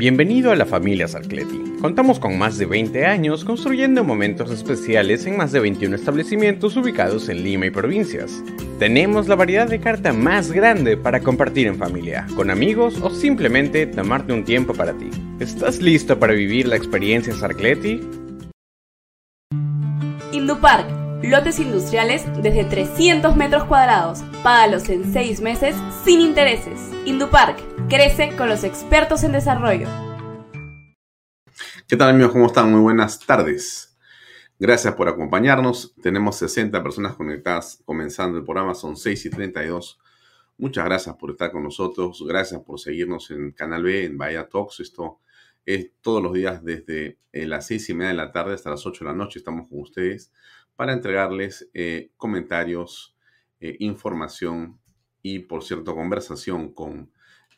Bienvenido a la familia Sarcleti. Contamos con más de 20 años construyendo momentos especiales en más de 21 establecimientos ubicados en Lima y provincias. Tenemos la variedad de carta más grande para compartir en familia, con amigos o simplemente tomarte un tiempo para ti. ¿Estás listo para vivir la experiencia Sarcleti? Indupark, lotes industriales desde 300 metros cuadrados. Págalos en 6 meses sin intereses. Indupark Crece con los expertos en desarrollo. ¿Qué tal amigos? ¿Cómo están? Muy buenas tardes. Gracias por acompañarnos. Tenemos 60 personas conectadas comenzando el programa. Son 6 y 32. Muchas gracias por estar con nosotros. Gracias por seguirnos en Canal B, en Bahía Talks. Esto es todos los días desde eh, las 6 y media de la tarde hasta las 8 de la noche. Estamos con ustedes para entregarles eh, comentarios, eh, información y, por cierto, conversación con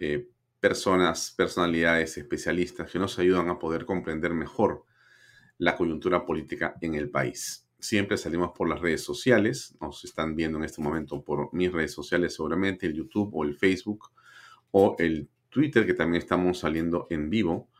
eh, personas, personalidades, especialistas que nos ayudan a poder comprender mejor la coyuntura política en el país. Siempre salimos por las redes sociales, nos están viendo en este momento por mis redes sociales seguramente, el YouTube o el Facebook o el Twitter, que también estamos saliendo en vivo.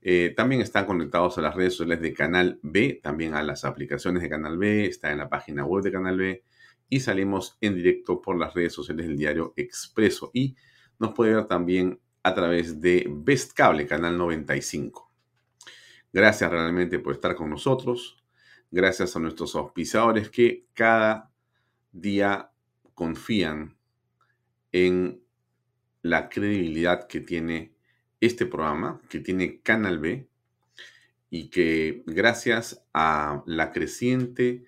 Eh, también están conectados a las redes sociales de Canal B, también a las aplicaciones de Canal B, está en la página web de Canal B y salimos en directo por las redes sociales del diario Expreso y nos puede ver también a través de Best Cable, canal 95. Gracias realmente por estar con nosotros. Gracias a nuestros auspiciadores que cada día confían en la credibilidad que tiene este programa, que tiene Canal B, y que gracias a la creciente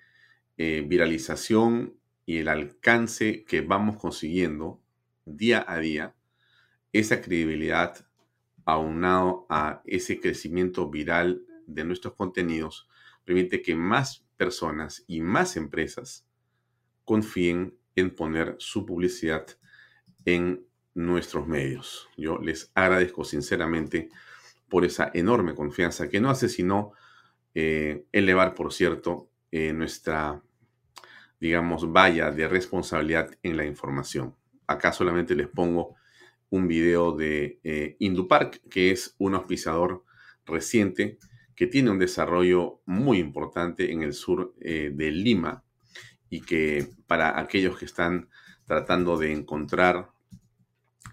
eh, viralización y el alcance que vamos consiguiendo día a día, esa credibilidad aunado a ese crecimiento viral de nuestros contenidos permite que más personas y más empresas confíen en poner su publicidad en nuestros medios. Yo les agradezco sinceramente por esa enorme confianza que no hace sino eh, elevar, por cierto, eh, nuestra, digamos, valla de responsabilidad en la información. Acá solamente les pongo un video de eh, Indupark, que es un auspiciador reciente que tiene un desarrollo muy importante en el sur eh, de Lima y que para aquellos que están tratando de encontrar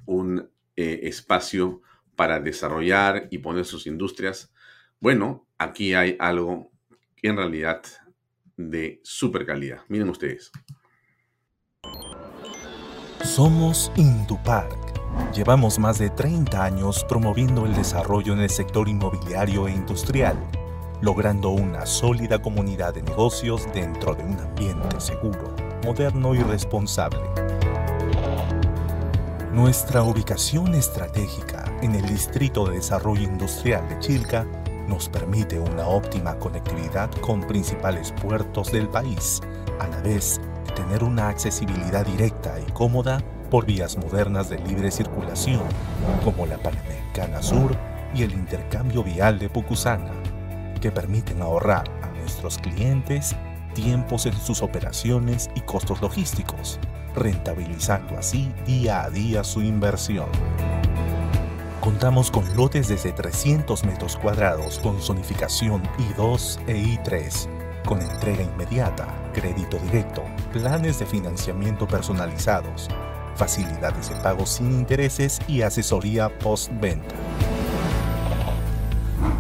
un eh, espacio para desarrollar y poner sus industrias, bueno, aquí hay algo en realidad de super calidad. Miren ustedes. Somos Indupark Llevamos más de 30 años promoviendo el desarrollo en el sector inmobiliario e industrial, logrando una sólida comunidad de negocios dentro de un ambiente seguro, moderno y responsable. Nuestra ubicación estratégica en el Distrito de Desarrollo Industrial de Chilca nos permite una óptima conectividad con principales puertos del país, a la vez de tener una accesibilidad directa y cómoda por vías modernas de libre circulación, como la Panamericana Sur y el intercambio vial de Pucusana, que permiten ahorrar a nuestros clientes tiempos en sus operaciones y costos logísticos, rentabilizando así día a día su inversión. Contamos con lotes desde 300 metros cuadrados con zonificación I2 e I3, con entrega inmediata, crédito directo, planes de financiamiento personalizados, facilidades de pago sin intereses y asesoría postventa.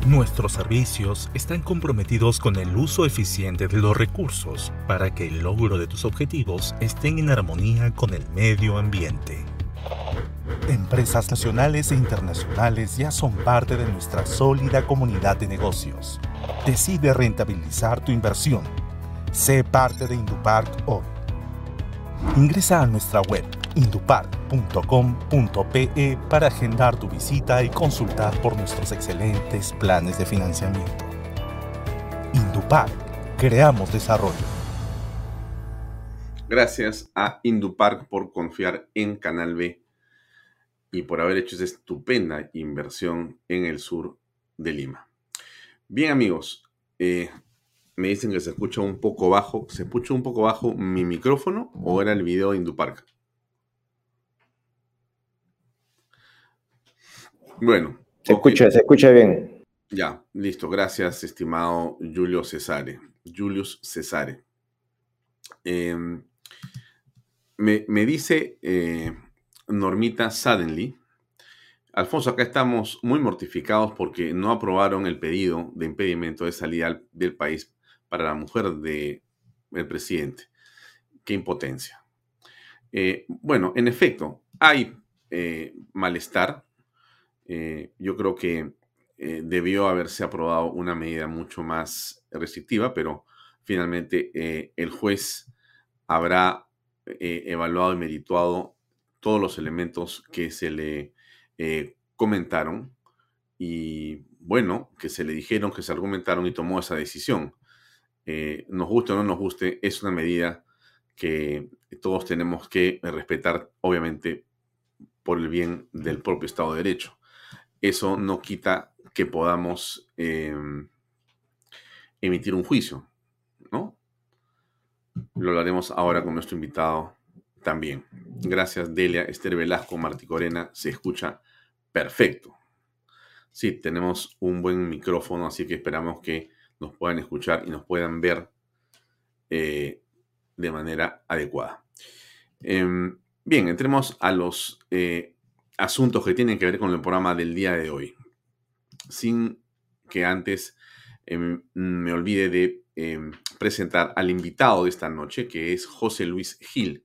Nuestros servicios están comprometidos con el uso eficiente de los recursos para que el logro de tus objetivos estén en armonía con el medio ambiente. Empresas nacionales e internacionales ya son parte de nuestra sólida comunidad de negocios. Decide rentabilizar tu inversión. Sé parte de Indupark hoy. Ingresa a nuestra web indupark.com.pe para agendar tu visita y consultar por nuestros excelentes planes de financiamiento. Indupark, creamos desarrollo. Gracias a Indupark por confiar en Canal B y por haber hecho esa estupenda inversión en el sur de Lima. Bien amigos, eh, me dicen que se escucha un poco bajo. ¿Se escucha un poco bajo mi micrófono o era el video de Indupark? Bueno. Se escucha, se escucha bien. Ya, listo. Gracias, estimado Julio Cesare. Julius Cesare. Em, me, dice eh, Normita Suddenly. Alfonso, acá estamos muy mortificados porque no aprobaron el pedido de impedimento de salida del país para la mujer del presidente. Qué impotencia. Eh, bueno, en efecto, hay eh, malestar eh, yo creo que eh, debió haberse aprobado una medida mucho más restrictiva, pero finalmente eh, el juez habrá evaluado y merituado todos los elementos que se le comentaron y bueno, que se le dijeron, que se argumentaron y tomó esa decisión. nos guste o no nos guste, es una medida que todos tenemos que respetar, obviamente, por el bien del propio Estado de Derecho eso no quita que podamos em, emitir un juicio, ¿no? Lo hablaremos ahora con nuestro invitado también. Gracias, Delia, Esther Velasco, Martí Corena, se escucha perfecto. Sí, tenemos un buen micrófono, así que esperamos que nos puedan escuchar y nos puedan ver eh, de manera adecuada. Em, bien, entremos a los eh, asuntos que tienen que ver con el programa del día de hoy. Sin que antes em, me olvide de em, presentar al invitado de esta noche, que es José Luis Gil,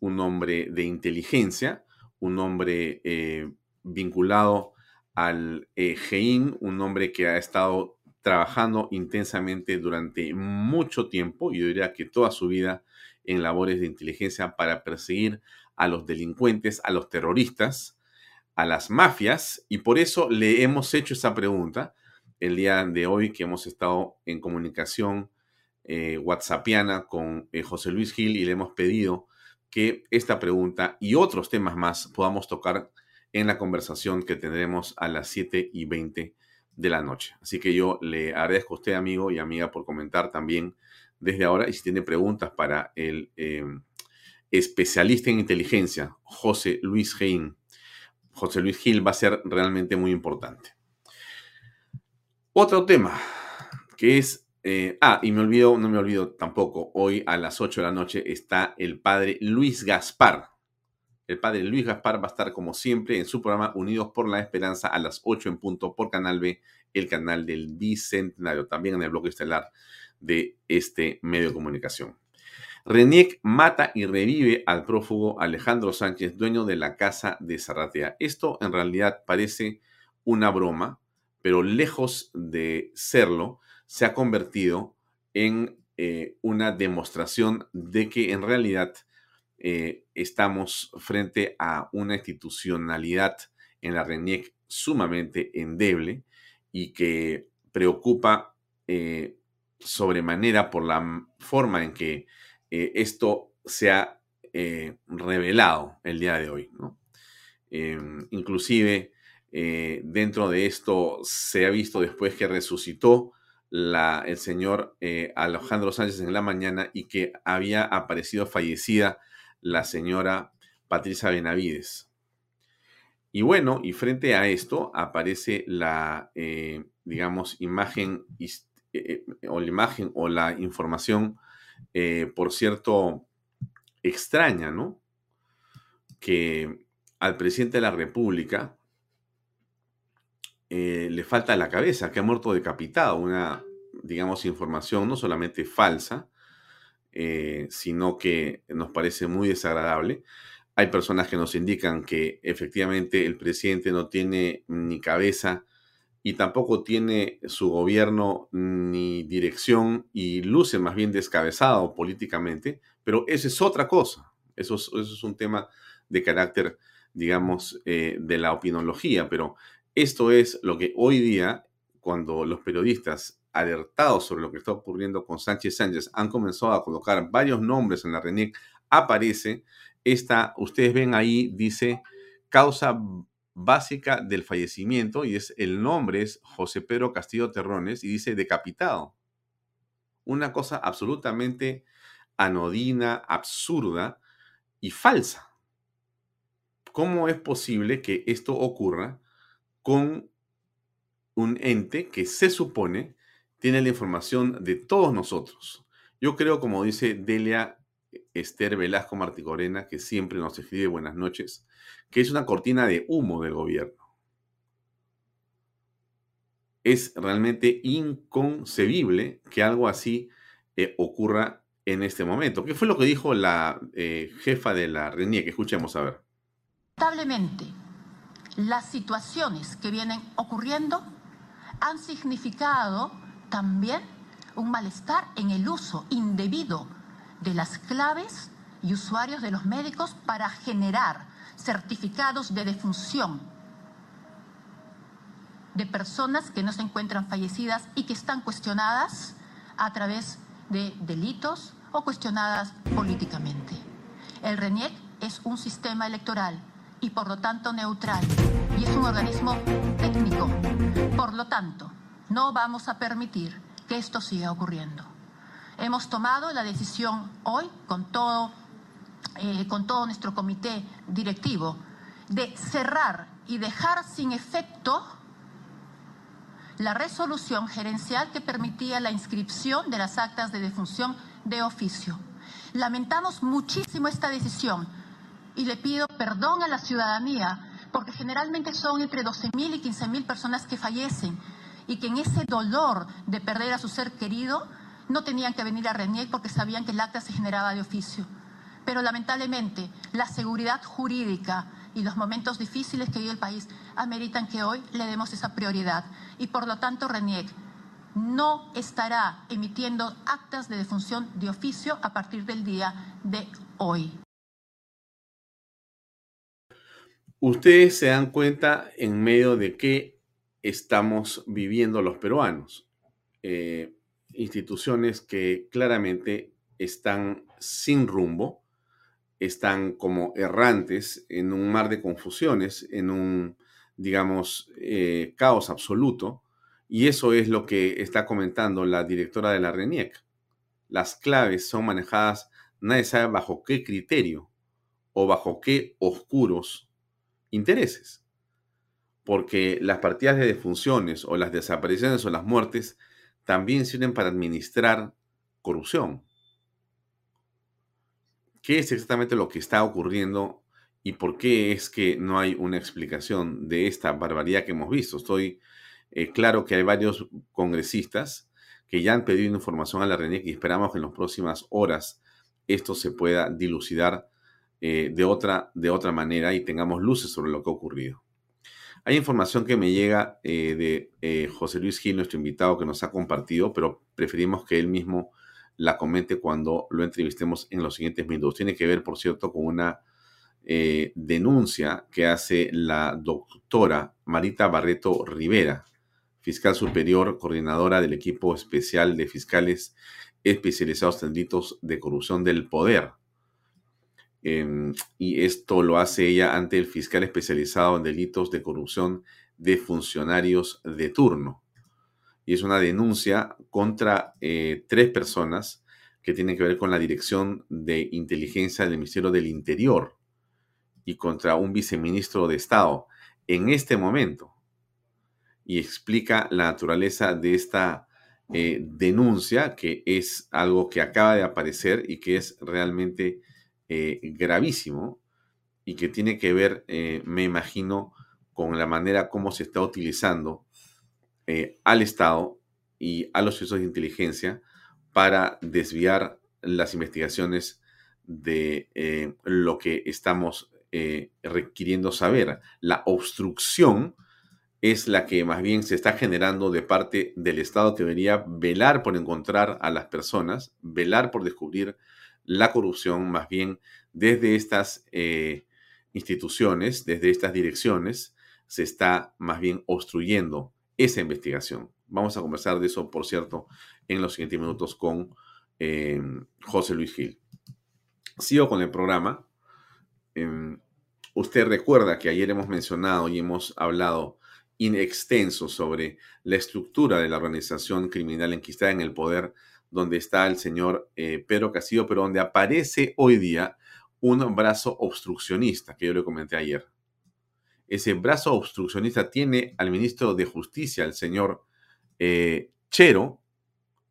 un hombre de inteligencia, un hombre eh, vinculado al GEIN, un hombre que ha estado trabajando intensamente durante mucho tiempo, yo diría que toda su vida, en labores de inteligencia para perseguir a los delincuentes, a los terroristas, a las mafias y por eso le hemos hecho esa pregunta el día de hoy que hemos estado en comunicación eh, whatsappiana con eh, José Luis Gil y le hemos pedido que esta pregunta y otros temas más podamos tocar en la conversación que tendremos a las 7 y 20 de la noche. Así que yo le agradezco a usted, amigo y amiga, por comentar también desde ahora y si tiene preguntas para el eh, especialista en inteligencia, José Luis Gein José Luis Gil va a ser realmente muy importante. Otro tema que es, eh, ah, y me olvido, no me olvido tampoco, hoy a las 8 de la noche está el padre Luis Gaspar. El padre Luis Gaspar va a estar como siempre en su programa Unidos por la Esperanza a las 8 en punto por Canal B, el canal del Bicentenario, también en el bloque estelar de este medio de comunicación. Reniec mata y revive al prófugo Alejandro Sánchez, dueño de la casa de Zarratea. Esto en realidad parece una broma, pero lejos de serlo, se ha convertido en eh, una demostración de que en realidad eh, estamos frente a una institucionalidad en la RENIEC sumamente endeble y que preocupa eh, sobremanera por la forma en que eh, esto se ha eh, revelado el día de hoy. Inclusive eh, dentro de esto se ha visto después que resucitó el señor Alejandro Sánchez en la mañana y que había aparecido fallecida la señora Patricia Benavides. Y bueno, y frente a esto aparece la, digamos, imagen o la imagen o la información eh, por cierto, extraña, ¿no? que al presidente de la República eh, le falta la cabeza, que ha muerto decapitado, una, digamos, información no solamente falsa, eh, sino que nos parece muy desagradable. Hay personas que nos indican que efectivamente el presidente no tiene ni cabeza y tampoco tiene su gobierno ni dirección y luce más bien descabezado políticamente, pero eso es otra cosa. Eso es, eso es un tema de carácter, digamos, eh, de la opinología, pero esto es lo que hoy día, cuando los periodistas alertados sobre lo que está ocurriendo con Sánchez Sánchez han comenzado a colocar varios nombres en la RENIEC, aparece esta, ustedes ven ahí, dice causa básica del fallecimiento y es el nombre es José Pedro Castillo Terrones y dice decapitado. Una cosa absolutamente anodina, absurda y falsa. ¿Cómo es posible que esto ocurra con un ente que se supone tiene la información de todos nosotros? Yo creo, como dice Delia Esther Velasco Marticorena, que siempre nos escribe buenas noches, que es una cortina de humo del gobierno. Es realmente inconcebible que algo así eh, ocurra en este momento. ¿Qué fue lo que dijo la eh, jefa de la RENIE? Que escuchemos a ver. Lamentablemente, las situaciones que vienen ocurriendo han significado también un malestar en el uso indebido de las claves y usuarios de los médicos para generar certificados de defunción de personas que no se encuentran fallecidas y que están cuestionadas a través de delitos o cuestionadas políticamente. El RENIEC es un sistema electoral y por lo tanto neutral y es un organismo técnico. Por lo tanto, no vamos a permitir que esto siga ocurriendo. Hemos tomado la decisión hoy con todo, eh, con todo nuestro comité directivo de cerrar y dejar sin efecto la resolución gerencial que permitía la inscripción de las actas de defunción de oficio. Lamentamos muchísimo esta decisión y le pido perdón a la ciudadanía porque generalmente son entre 12.000 y 15.000 personas que fallecen y que en ese dolor de perder a su ser querido no tenían que venir a RENIEC porque sabían que el acta se generaba de oficio. Pero lamentablemente la seguridad jurídica y los momentos difíciles que vive el país ameritan que hoy le demos esa prioridad. Y por lo tanto RENIEC no estará emitiendo actas de defunción de oficio a partir del día de hoy. Ustedes se dan cuenta en medio de qué estamos viviendo los peruanos. Eh, instituciones que claramente están sin rumbo, están como errantes en un mar de confusiones, en un, digamos, eh, caos absoluto. Y eso es lo que está comentando la directora de la RENIEC. Las claves son manejadas, nadie sabe bajo qué criterio o bajo qué oscuros intereses. Porque las partidas de defunciones o las desapariciones o las muertes también sirven para administrar corrupción. ¿Qué es exactamente lo que está ocurriendo y por qué es que no hay una explicación de esta barbaridad que hemos visto? Estoy eh, claro que hay varios congresistas que ya han pedido información a la RENIEC y esperamos que en las próximas horas esto se pueda dilucidar eh, de, otra, de otra manera y tengamos luces sobre lo que ha ocurrido. Hay información que me llega eh, de José Luis Gil, nuestro invitado, que nos ha compartido, pero preferimos que él mismo la comente cuando lo entrevistemos en los siguientes minutos. Tiene que ver, por cierto, con una eh, denuncia que hace la doctora Marita Barreto Rivera, fiscal superior, coordinadora del equipo especial de fiscales especializados en delitos de corrupción del poder. Em, y esto lo hace ella ante el fiscal especializado en delitos de corrupción de funcionarios de turno. Y es una denuncia contra eh, tres personas que tienen que ver con la dirección de inteligencia del Ministerio del Interior y contra un viceministro de Estado en este momento. Y explica la naturaleza de esta eh, denuncia, que es algo que acaba de aparecer y que es realmente eh, gravísimo y que tiene que ver, me imagino, con la manera como se está utilizando eh, al Estado y a los servicios de inteligencia para desviar las investigaciones de eh, lo que estamos requiriendo saber. La obstrucción es la que más bien se está generando de parte del Estado que debería velar por encontrar a las personas, velar por descubrir la corrupción, más bien desde estas eh, instituciones, desde estas direcciones, se está más bien obstruyendo esa investigación. Vamos a conversar de eso, por cierto, en los siguientes minutos con em, José Luis Gil. Sigo con el programa. Em, usted recuerda que ayer hemos mencionado y hemos hablado in extenso sobre la estructura de la organización criminal enquistada en el poder, donde está el señor eh, Pedro Castillo, pero donde aparece hoy día un brazo obstruccionista, que yo le comenté ayer. Ese brazo obstruccionista tiene al ministro de Justicia, el señor eh, Chero,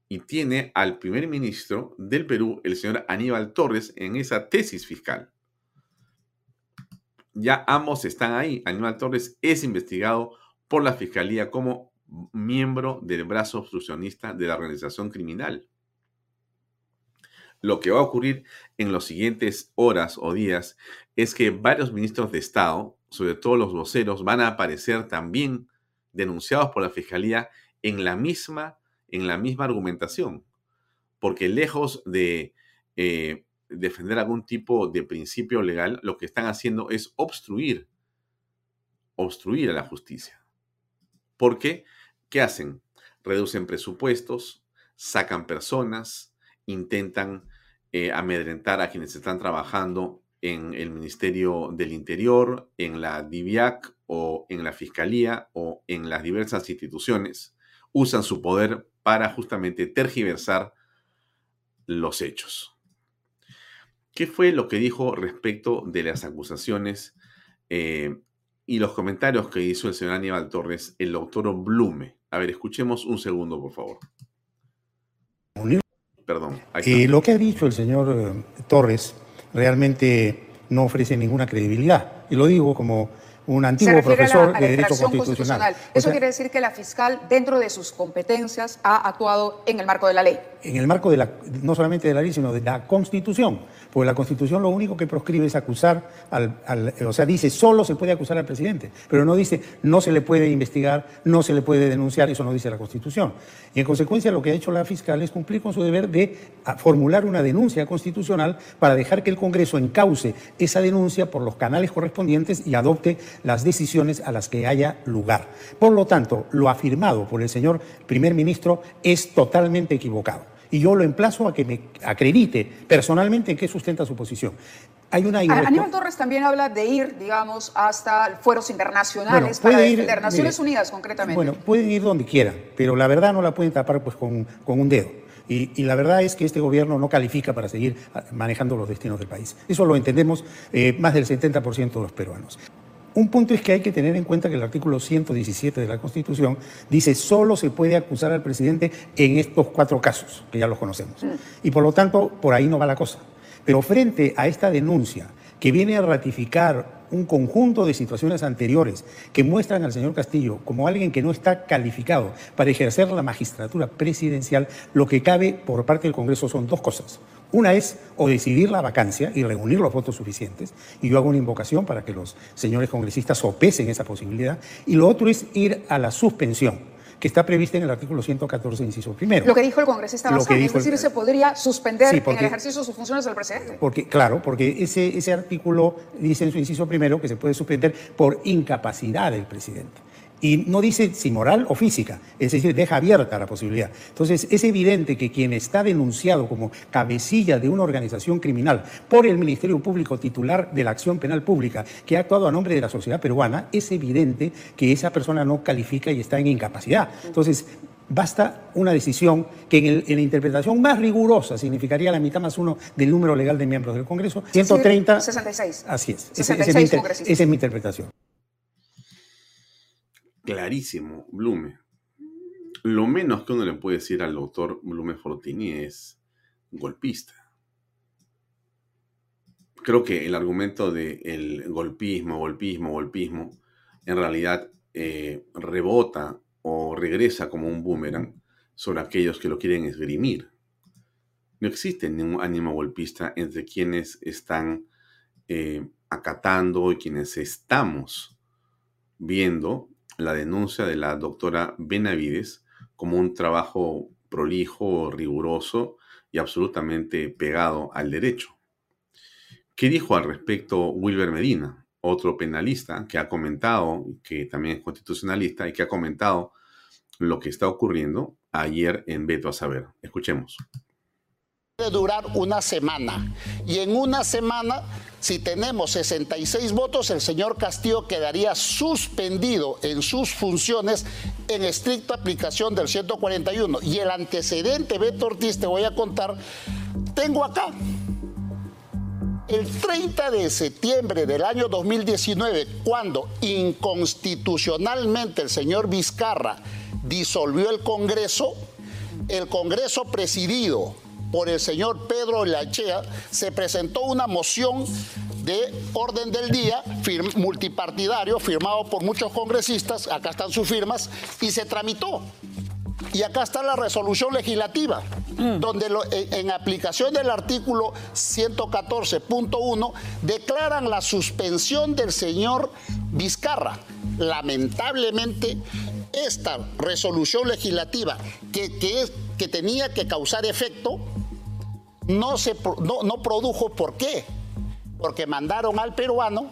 y tiene al primer ministro del Perú, el señor Aníbal Torres, en esa tesis fiscal. Ya ambos están ahí. Aníbal Torres es investigado por la Fiscalía como miembro del brazo obstruccionista de la organización criminal. Lo que va a ocurrir en las siguientes horas o días es que varios ministros de Estado, sobre todo los voceros, van a aparecer también denunciados por la Fiscalía en la misma, en la misma argumentación. Porque lejos de eh, defender algún tipo de principio legal, lo que están haciendo es obstruir, obstruir a la justicia. ¿Por qué? ¿Qué hacen? Reducen presupuestos, sacan personas, intentan eh, amedrentar a quienes están trabajando en el Ministerio del Interior, en la DIVIAC o en la Fiscalía o en las diversas instituciones, usan su poder para justamente tergiversar los hechos. ¿Qué fue lo que dijo respecto de las acusaciones eh, y los comentarios que hizo el señor Aníbal Torres, el doctor Blume? A ver, escuchemos un segundo, por favor. Perdón. Y lo que ha dicho el señor eh, Torres realmente no ofrece ninguna credibilidad. Y lo digo como un antiguo profesor de Derecho constitucional. Eso quiere decir que la fiscal, dentro de sus competencias, ha actuado en el marco de la ley. En el marco de la, no solamente de la ley, sino de la Constitución. Porque la Constitución lo único que proscribe es acusar al, O sea, dice solo se puede acusar al presidente, pero no dice no se le puede investigar, no se le puede denunciar, eso no dice la Constitución. Y en consecuencia lo que ha hecho la fiscal es cumplir con su deber de formular una denuncia constitucional para dejar que el Congreso encauce esa denuncia por los canales correspondientes y adopte las decisiones a las que haya lugar. Por lo tanto, lo afirmado por el señor primer ministro es totalmente equivocado y yo lo emplazo a que me acredite personalmente en qué sustenta su posición. Hay una Aníbal Torres también habla de ir, digamos, hasta fueros internacionales para ir, defender Naciones Unidas concretamente. Bueno, pueden ir donde quieran, pero la verdad no la pueden tapar pues con, con un dedo. Y, la verdad es que este gobierno no califica para seguir manejando los destinos del país. Eso lo entendemos eh, más del 70% de los peruanos. Un punto es que hay que tener en cuenta que el artículo 117 de la Constitución dice solo se puede acusar al presidente en estos cuatro casos, que ya los conocemos. Mm. Y por lo tanto, por ahí no va la cosa. Pero frente a esta denuncia que viene a ratificar un conjunto de situaciones anteriores que muestran al señor Castillo como alguien que no está calificado para ejercer la magistratura presidencial, lo que cabe por parte del Congreso son dos cosas. Una es o decidir la vacancia y reunir los votos suficientes, y yo hago una invocación para que los señores congresistas sopesen esa posibilidad, y lo otro es ir a la suspensión que está prevista en el artículo 114, inciso primero. Lo que dijo el congresista Bazán, es decir, se podría suspender en el ejercicio de sus funciones del presidente. Porque, claro, porque ese, ese artículo dice en su inciso primero que se puede suspender por incapacidad del presidente. Y no dice si moral o física, es decir, deja abierta la posibilidad. Entonces, es evidente que quien está denunciado como cabecilla de una organización criminal por el Ministerio Público titular de la acción penal pública, que ha actuado a nombre de la sociedad peruana, es evidente que esa persona no califica y está en incapacidad. Entonces, basta una decisión que en, la interpretación más rigurosa significaría la mitad más uno del número legal de miembros del Congreso, 130. 66. Así es. esa es mi interpretación clarísimo, Blume. Lo menos que uno le puede decir al doctor Blume Fortini es golpista. creo que el argumento del golpismo, golpismo, golpismo, en realidad eh, rebota o regresa como un boomerang sobre aquellos que lo quieren esgrimir. No existe ningún ánimo golpista entre quienes están eh, acatando y quienes estamos viendo la denuncia de la doctora Benavides como un trabajo prolijo, riguroso y absolutamente pegado al derecho. ¿Qué dijo al respecto Wilber Medina, otro penalista que ha comentado, que también es constitucionalista y que ha comentado lo que está ocurriendo ayer en Beto a Saber? Escuchemos durar una semana. Y en una semana, si tenemos 66 votos, el señor Castillo quedaría suspendido en sus funciones en estricta aplicación del 141. Y el antecedente, Beto Ortiz, te voy a contar, tengo acá. El 30 de septiembre del año 2019, cuando inconstitucionalmente el señor Vizcarra disolvió el Congreso, el Congreso presidido por el señor Pedro Lachea, se presentó una moción de orden del día multipartidario firmado por muchos congresistas, acá están sus firmas, y se tramitó. Y acá está la resolución legislativa, mm. donde en, aplicación del artículo 114.1 declaran la suspensión del señor Vizcarra. Lamentablemente, esta resolución legislativa que, que tenía que causar efecto no, se, no, no produjo. ¿Por qué? Porque mandaron al peruano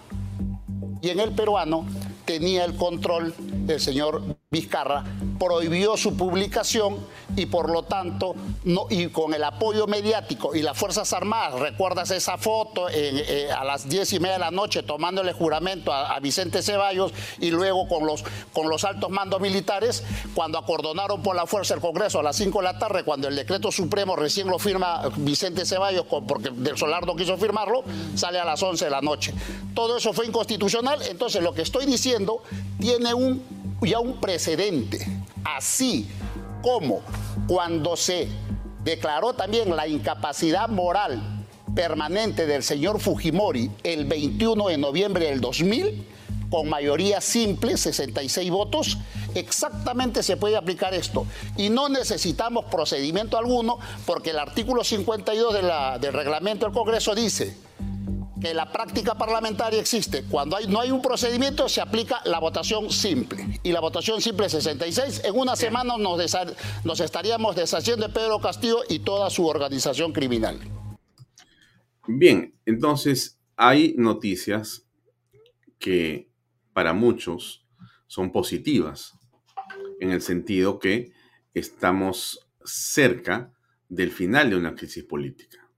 y en el peruano tenía el control el señor Vizcarra, prohibió su publicación y por lo tanto, no, y con el apoyo mediático y las Fuerzas Armadas, recuerdas esa foto eh, a las diez y media de la noche tomándole juramento a, Vicente Ceballos y luego con los, con los altos mandos militares, cuando acordonaron por la fuerza el Congreso a las 5 de la tarde, cuando el decreto supremo recién lo firma Vicente Ceballos, porque Del Solar no quiso firmarlo, sale a las 11 de la noche. Todo eso fue inconstitucional, entonces lo que estoy diciendo tiene un, ya un precedente. Así como cuando se declaró también la incapacidad moral permanente del señor Fujimori el 21 de noviembre del 2000, con mayoría simple, 66 votos, exactamente se puede aplicar esto. Y no necesitamos procedimiento alguno porque el artículo 52 del reglamento del Congreso dice que la práctica parlamentaria existe. Cuando hay, no hay un procedimiento, se aplica la votación simple. Y la votación simple es 66. En una semana nos, nos estaríamos deshaciendo de Pedro Castillo y toda su organización criminal. Bien, entonces hay noticias que para muchos son positivas, en el sentido que estamos cerca del final de una crisis política.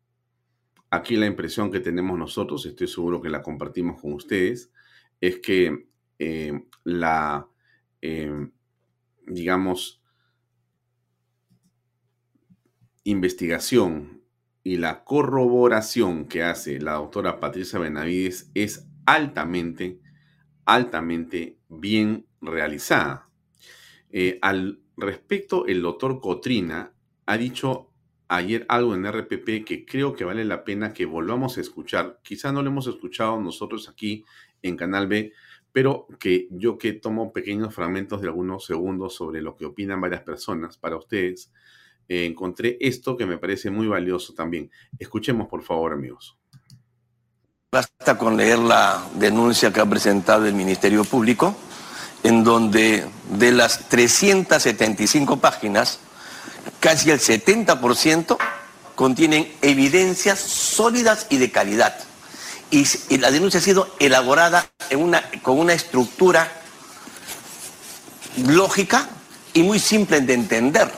Aquí la impresión que tenemos nosotros, estoy seguro que la compartimos con ustedes, es que eh, la, eh, digamos, investigación y la corroboración que hace la doctora Patricia Benavides es altamente, altamente bien realizada. Eh, al respecto, el doctor Cotrina ha dicho ayer algo en RPP que creo que vale la pena que volvamos a escuchar. Quizá no lo hemos escuchado nosotros aquí en Canal B, pero que yo que tomo pequeños fragmentos de algunos segundos sobre lo que opinan varias personas para ustedes, eh, encontré esto que me parece muy valioso también. Escuchemos por favor amigos. Basta con leer la denuncia que ha presentado el Ministerio Público, en donde de las 375 páginas, casi el 70% contienen evidencias sólidas y de calidad. Y, la denuncia ha sido elaborada con una estructura lógica y muy simple de entender,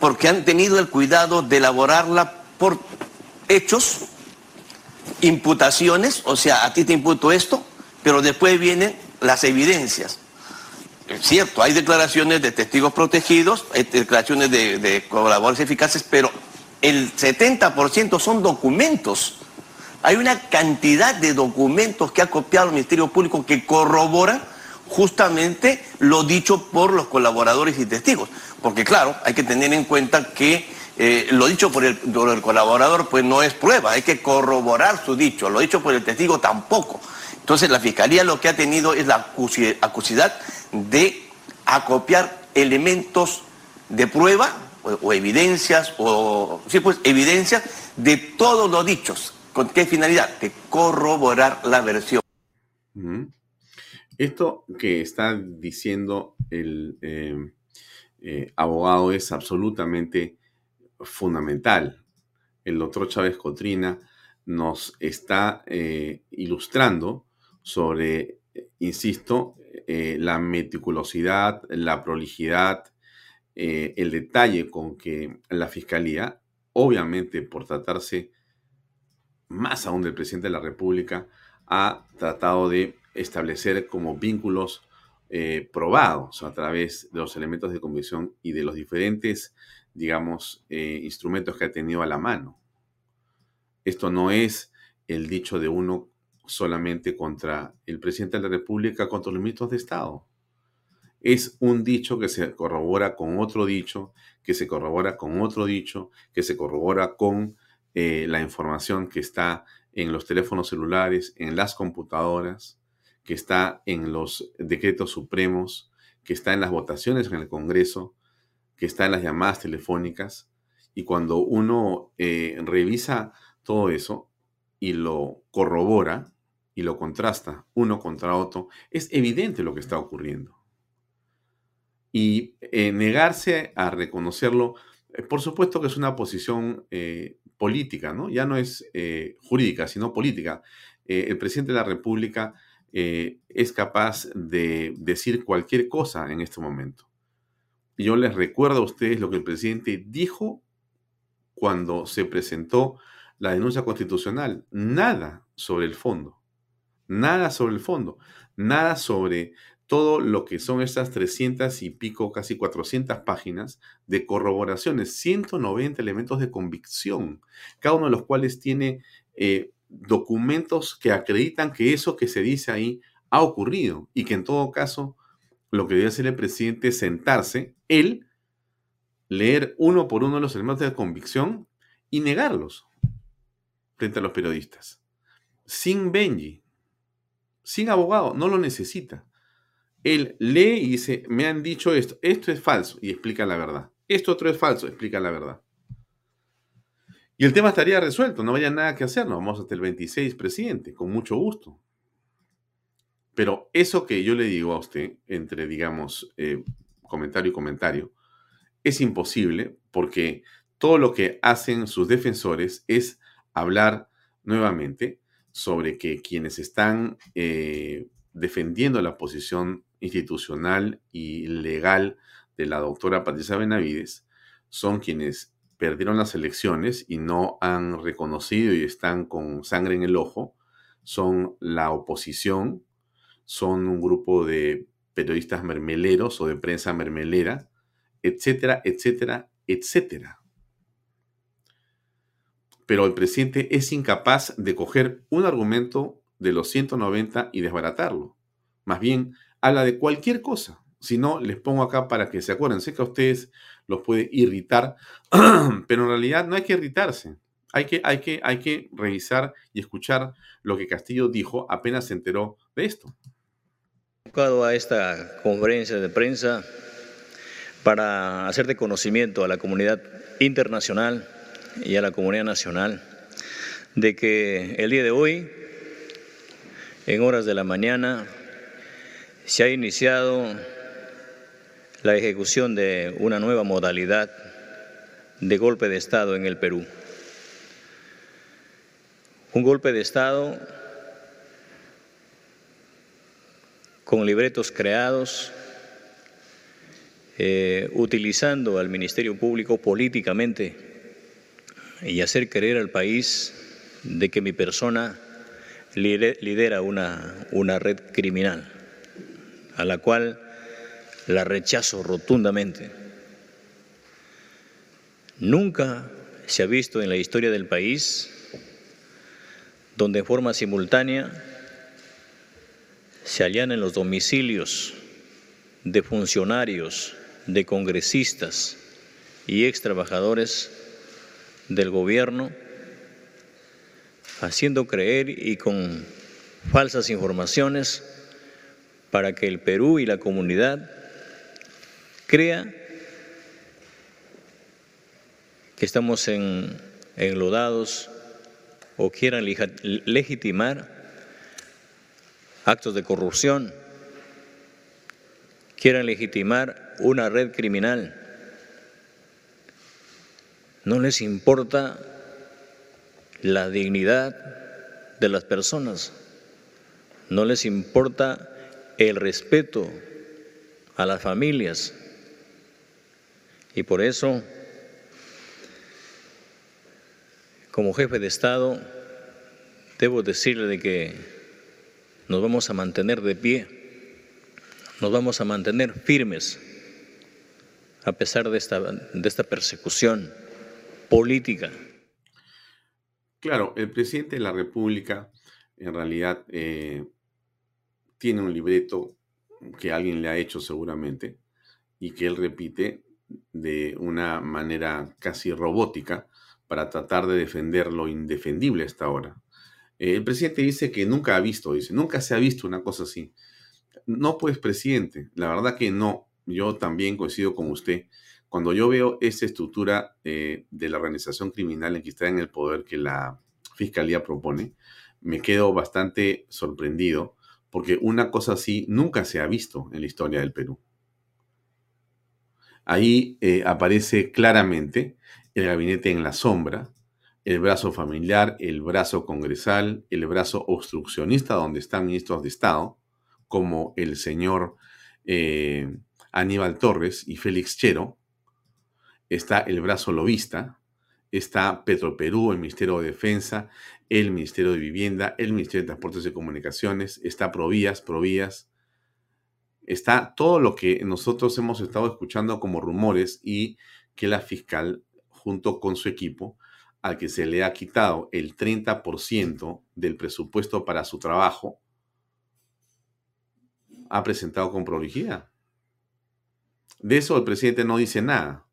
porque han tenido el cuidado de elaborarla por hechos, imputaciones, o sea, a ti te imputo esto, pero después vienen las evidencias. Cierto, hay declaraciones de testigos protegidos, declaraciones de, colaboradores eficaces, pero el 70% son documentos. Hay una cantidad de documentos que ha copiado el Ministerio Público que corroboran justamente lo dicho por los colaboradores y testigos. Porque claro, hay que tener en cuenta que eh, lo dicho por el, colaborador pues no es prueba, hay que corroborar su dicho, lo dicho por el testigo tampoco. Entonces la Fiscalía lo que ha tenido es la acusidad de acopiar elementos de prueba o, evidencias, o sí, pues evidencias de todos los dichos. ¿Con qué finalidad? De corroborar la versión. Esto que está diciendo el eh, eh, abogado es absolutamente fundamental. El doctor Chávez Cotrina nos está eh, ilustrando sobre, insisto, la meticulosidad, la prolijidad, el detalle con que la Fiscalía, obviamente por tratarse más aún del presidente de la República, ha tratado de establecer como vínculos eh, probados a través de los elementos de convicción y de los diferentes, digamos, eh, instrumentos que ha tenido a la mano. Esto no es el dicho de uno solamente contra el presidente de la República, contra los ministros de Estado. Es un dicho que se corrobora con otro dicho, que se corrobora con otro dicho, que se corrobora con eh, la información que está en los teléfonos celulares, en las computadoras, que está en los decretos supremos, que está en las votaciones en el Congreso, que está en las llamadas telefónicas. Y cuando uno eh, revisa todo eso y lo corrobora y lo contrasta uno contra otro, es evidente lo que está ocurriendo. Y eh, negarse a reconocerlo, eh, por supuesto que es una posición política, ¿no? Ya no es jurídica, sino política. el presidente de la República eh, es capaz de decir cualquier cosa en este momento. Yo les recuerdo a ustedes lo que el presidente dijo cuando se presentó la denuncia constitucional. Nada sobre el fondo. Nada sobre el fondo. Nada sobre todo lo que son estas 300 y pico, casi 400 páginas de corroboraciones, 190 elementos de convicción, cada uno de los cuales tiene eh, documentos que acreditan que eso que se dice ahí ha ocurrido y que en todo caso lo que debe hacer el presidente es sentarse, él, leer uno por uno los elementos de convicción y negarlos frente a los periodistas. Sin Benji, sin abogado, no lo necesita. Él lee y dice, me han dicho esto, esto es falso y explica la verdad. Esto otro es falso, explica la verdad. Y el tema estaría resuelto, no haya nada que hacer, nos vamos hasta el 26, presidente, con mucho gusto. Pero eso que yo le digo a usted, entre, digamos, eh, comentario y comentario, es imposible porque todo lo que hacen sus defensores es hablar nuevamente sobre que quienes están eh, defendiendo la posición institucional y legal de la doctora Patricia Benavides son quienes perdieron las elecciones y no han reconocido y están con sangre en el ojo son la oposición, son un grupo de periodistas mermeleros o de prensa mermelera, etcétera, etcétera, etcétera. Pero el presidente es incapaz de coger un argumento de los 190 y desbaratarlo. Más bien, habla de cualquier cosa. Si no, les pongo acá para que se acuerden. Sé que a ustedes los puede irritar, pero en realidad no hay que irritarse. Hay que, hay, que, hay que revisar y escuchar lo que Castillo dijo apenas se enteró de esto. a esta conferencia de prensa para hacer de conocimiento a la comunidad internacional y a la comunidad nacional de que el día de hoy, en horas de la mañana, se ha iniciado la ejecución de una nueva modalidad de golpe de Estado en el Perú. Un golpe de Estado con libretos creados, eh, utilizando al Ministerio Público políticamente y hacer creer al país de que mi persona lidera una, una red criminal, a la cual la rechazo rotundamente. Nunca se ha visto en la historia del país donde en forma simultánea se allanen los domicilios de funcionarios, de congresistas y ex trabajadores del gobierno, haciendo creer y con falsas informaciones para que el Perú y la comunidad crea que estamos en, enlodados o quieran legitimar actos de corrupción, quieran legitimar una red criminal. No les importa la dignidad de las personas, no les importa el respeto a las familias. Y por eso Como jefe de Estado, debo decirle de que nos vamos a mantener de pie, nos vamos a mantener firmes a pesar de esta, de esta persecución política. Claro, el presidente de la República en realidad eh, tiene un libreto que alguien le ha hecho seguramente y que él repite de una manera casi robótica para tratar de defender lo indefendible hasta ahora. Eh, el presidente dice que nunca ha visto, dice, nunca se ha visto una cosa así. No, pues, presidente, la verdad que no. Yo también coincido con usted. Cuando yo veo esa estructura eh, de la organización criminal en que está en el poder que la fiscalía propone, me quedo bastante sorprendido porque una cosa así nunca se ha visto en la historia del Perú. Ahí eh, aparece claramente el gabinete en la sombra, el brazo familiar, el brazo congresal, el brazo obstruccionista, donde están ministros de Estado, como el señor eh, Aníbal Torres y Félix Chero, está el brazo lobista, está Petroperú, el Ministerio de Defensa, el Ministerio de Vivienda, el Ministerio de Transportes y Comunicaciones, está Provías, Provías, está todo lo que nosotros hemos estado escuchando como rumores y que la fiscal junto con su equipo, al que se le ha quitado el 30% del presupuesto para su trabajo, ha presentado con prolijidad. De eso el presidente no dice nada.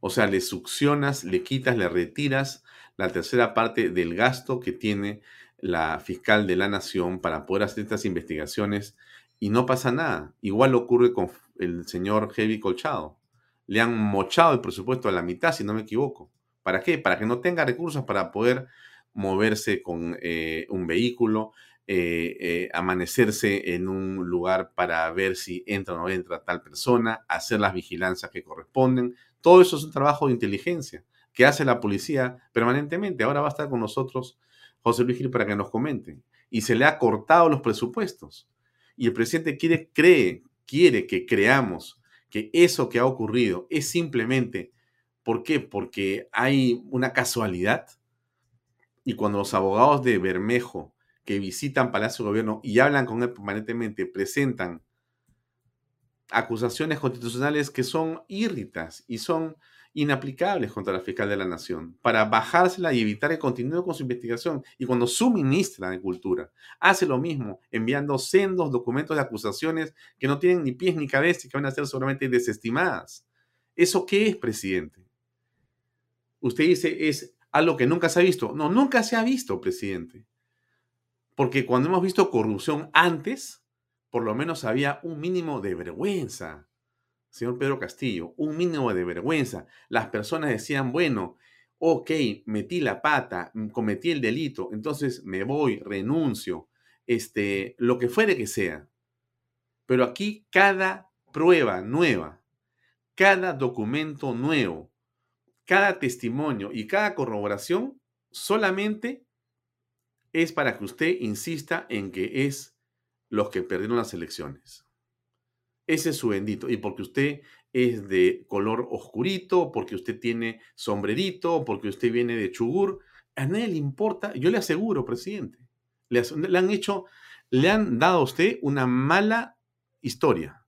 O sea, le succionas, le quitas, le retiras la tercera parte del gasto que tiene la fiscal de la nación para poder hacer estas investigaciones y no pasa nada. Igual ocurre con el señor Heavy Colchado le han mochado el presupuesto a la mitad, si no me equivoco. ¿Para qué? Para que no tenga recursos para poder moverse con eh, un vehículo, eh, eh, amanecerse en un lugar para ver si entra o no entra tal persona, hacer las vigilancias que corresponden. Todo eso es un trabajo de inteligencia que hace la policía permanentemente. Ahora va a estar con nosotros José Luis Gil para que nos comente. Y se le ha cortado los presupuestos. Y el presidente quiere, cree, quiere que creamos que eso que ha ocurrido es simplemente, ¿por qué? Porque hay una casualidad. Y cuando los abogados de Bermejo que visitan Palacio de Gobierno y hablan con él permanentemente, presentan acusaciones constitucionales que son irritas y son inaplicables contra la fiscal de la Nación para bajársela y evitar que continúe con su investigación. Y cuando su ministra de Cultura hace lo mismo, enviando sendos documentos de acusaciones que no tienen ni pies ni cabeza y que van a ser solamente desestimadas. ¿Eso qué es, presidente? Usted dice es algo que nunca se ha visto. No, nunca se ha visto, presidente. Porque cuando hemos visto corrupción antes, por lo menos había un mínimo de vergüenza señor Pedro Castillo, un mínimo de vergüenza. Las personas decían, bueno, ok, metí la pata, mm, cometí el delito, entonces me voy, renuncio, este, lo que fuere que sea. Pero aquí cada prueba nueva, cada documento nuevo, cada testimonio y cada corroboración solamente es para que usted insista en que es los que perdieron las elecciones. Ese es su bendito. Y porque usted es de color oscurito, porque usted tiene sombrerito, porque usted viene de Chugur, a nadie le importa. Yo le aseguro, presidente, le, han hecho, le han dado a usted una mala historia.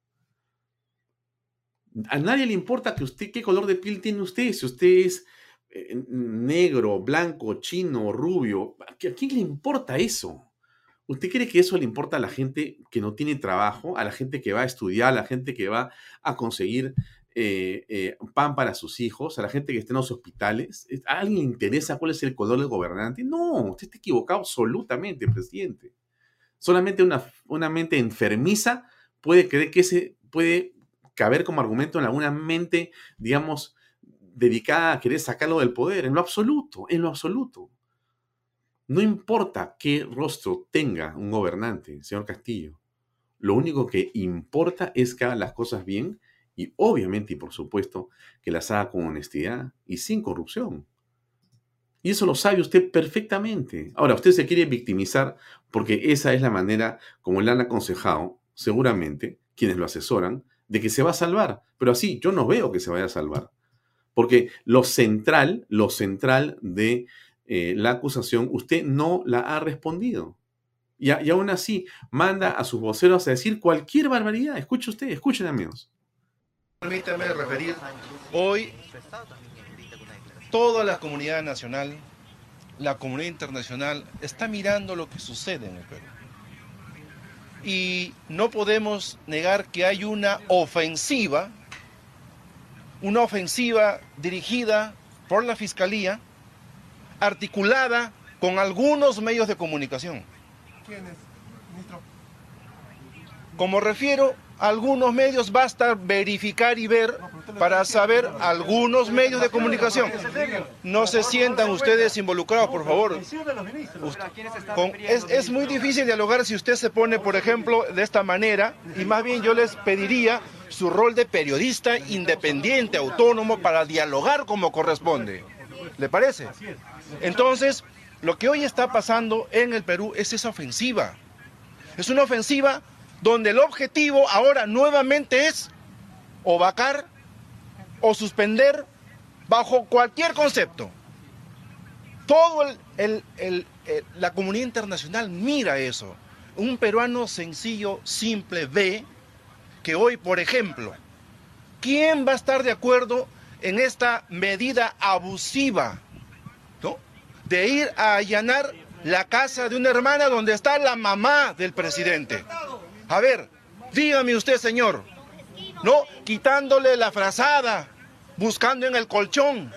A nadie le importa que usted, qué color de piel tiene usted, si usted es eh, negro, blanco, chino, rubio. ¿A quién le importa eso? ¿Usted cree que eso le importa a la gente que no tiene trabajo, a la gente que va a estudiar, a la gente que va a conseguir eh, eh, pan para sus hijos, a la gente que está en los hospitales? ¿A alguien le interesa cuál es el color del gobernante? No, usted está equivocado absolutamente, presidente. Solamente una, una mente enfermiza puede creer que ese puede caber como argumento en alguna mente, digamos, dedicada a querer sacarlo del poder, en lo absoluto, en lo absoluto. No importa qué rostro tenga un gobernante, señor Castillo. Lo único que importa es que haga las cosas bien y obviamente y por supuesto que las haga con honestidad y sin corrupción. Y eso lo sabe usted perfectamente. Ahora, usted se quiere victimizar porque esa es la manera como le han aconsejado, seguramente, quienes lo asesoran, de que se va a salvar. Pero así, yo no veo que se vaya a salvar. Porque lo central, lo central de eh, la acusación, usted no la ha respondido. Y, aún así, manda a sus voceros a decir cualquier barbaridad. Escuche usted, escuchen amigos. Permítame referir, hoy toda la comunidad nacional, la comunidad internacional está mirando lo que sucede en el Perú. Y no podemos negar que hay una ofensiva, una ofensiva dirigida por la Fiscalía, articulada con algunos medios de comunicación. ¿Quiénes, ministro? Como refiero algunos medios basta verificar y ver para saber algunos medios de comunicación. No se sientan ustedes involucrados, por favor. Es, es, muy difícil dialogar si usted se pone, por ejemplo, de esta manera, y más bien yo les pediría su rol de periodista independiente, autónomo, para dialogar como corresponde. ¿Le parece? Entonces, lo que hoy está pasando en el Perú es esa ofensiva. Es una ofensiva donde el objetivo ahora nuevamente es o vacar o suspender bajo cualquier concepto. Todo el, la comunidad internacional mira eso. Un peruano sencillo, simple, ve que hoy, por ejemplo, ¿quién va a estar de acuerdo en esta medida abusiva. De ir a allanar la casa de una hermana donde está la mamá del presidente? A ver, dígame usted, señor, ¿no? Quitándole la frazada, buscando en el colchón.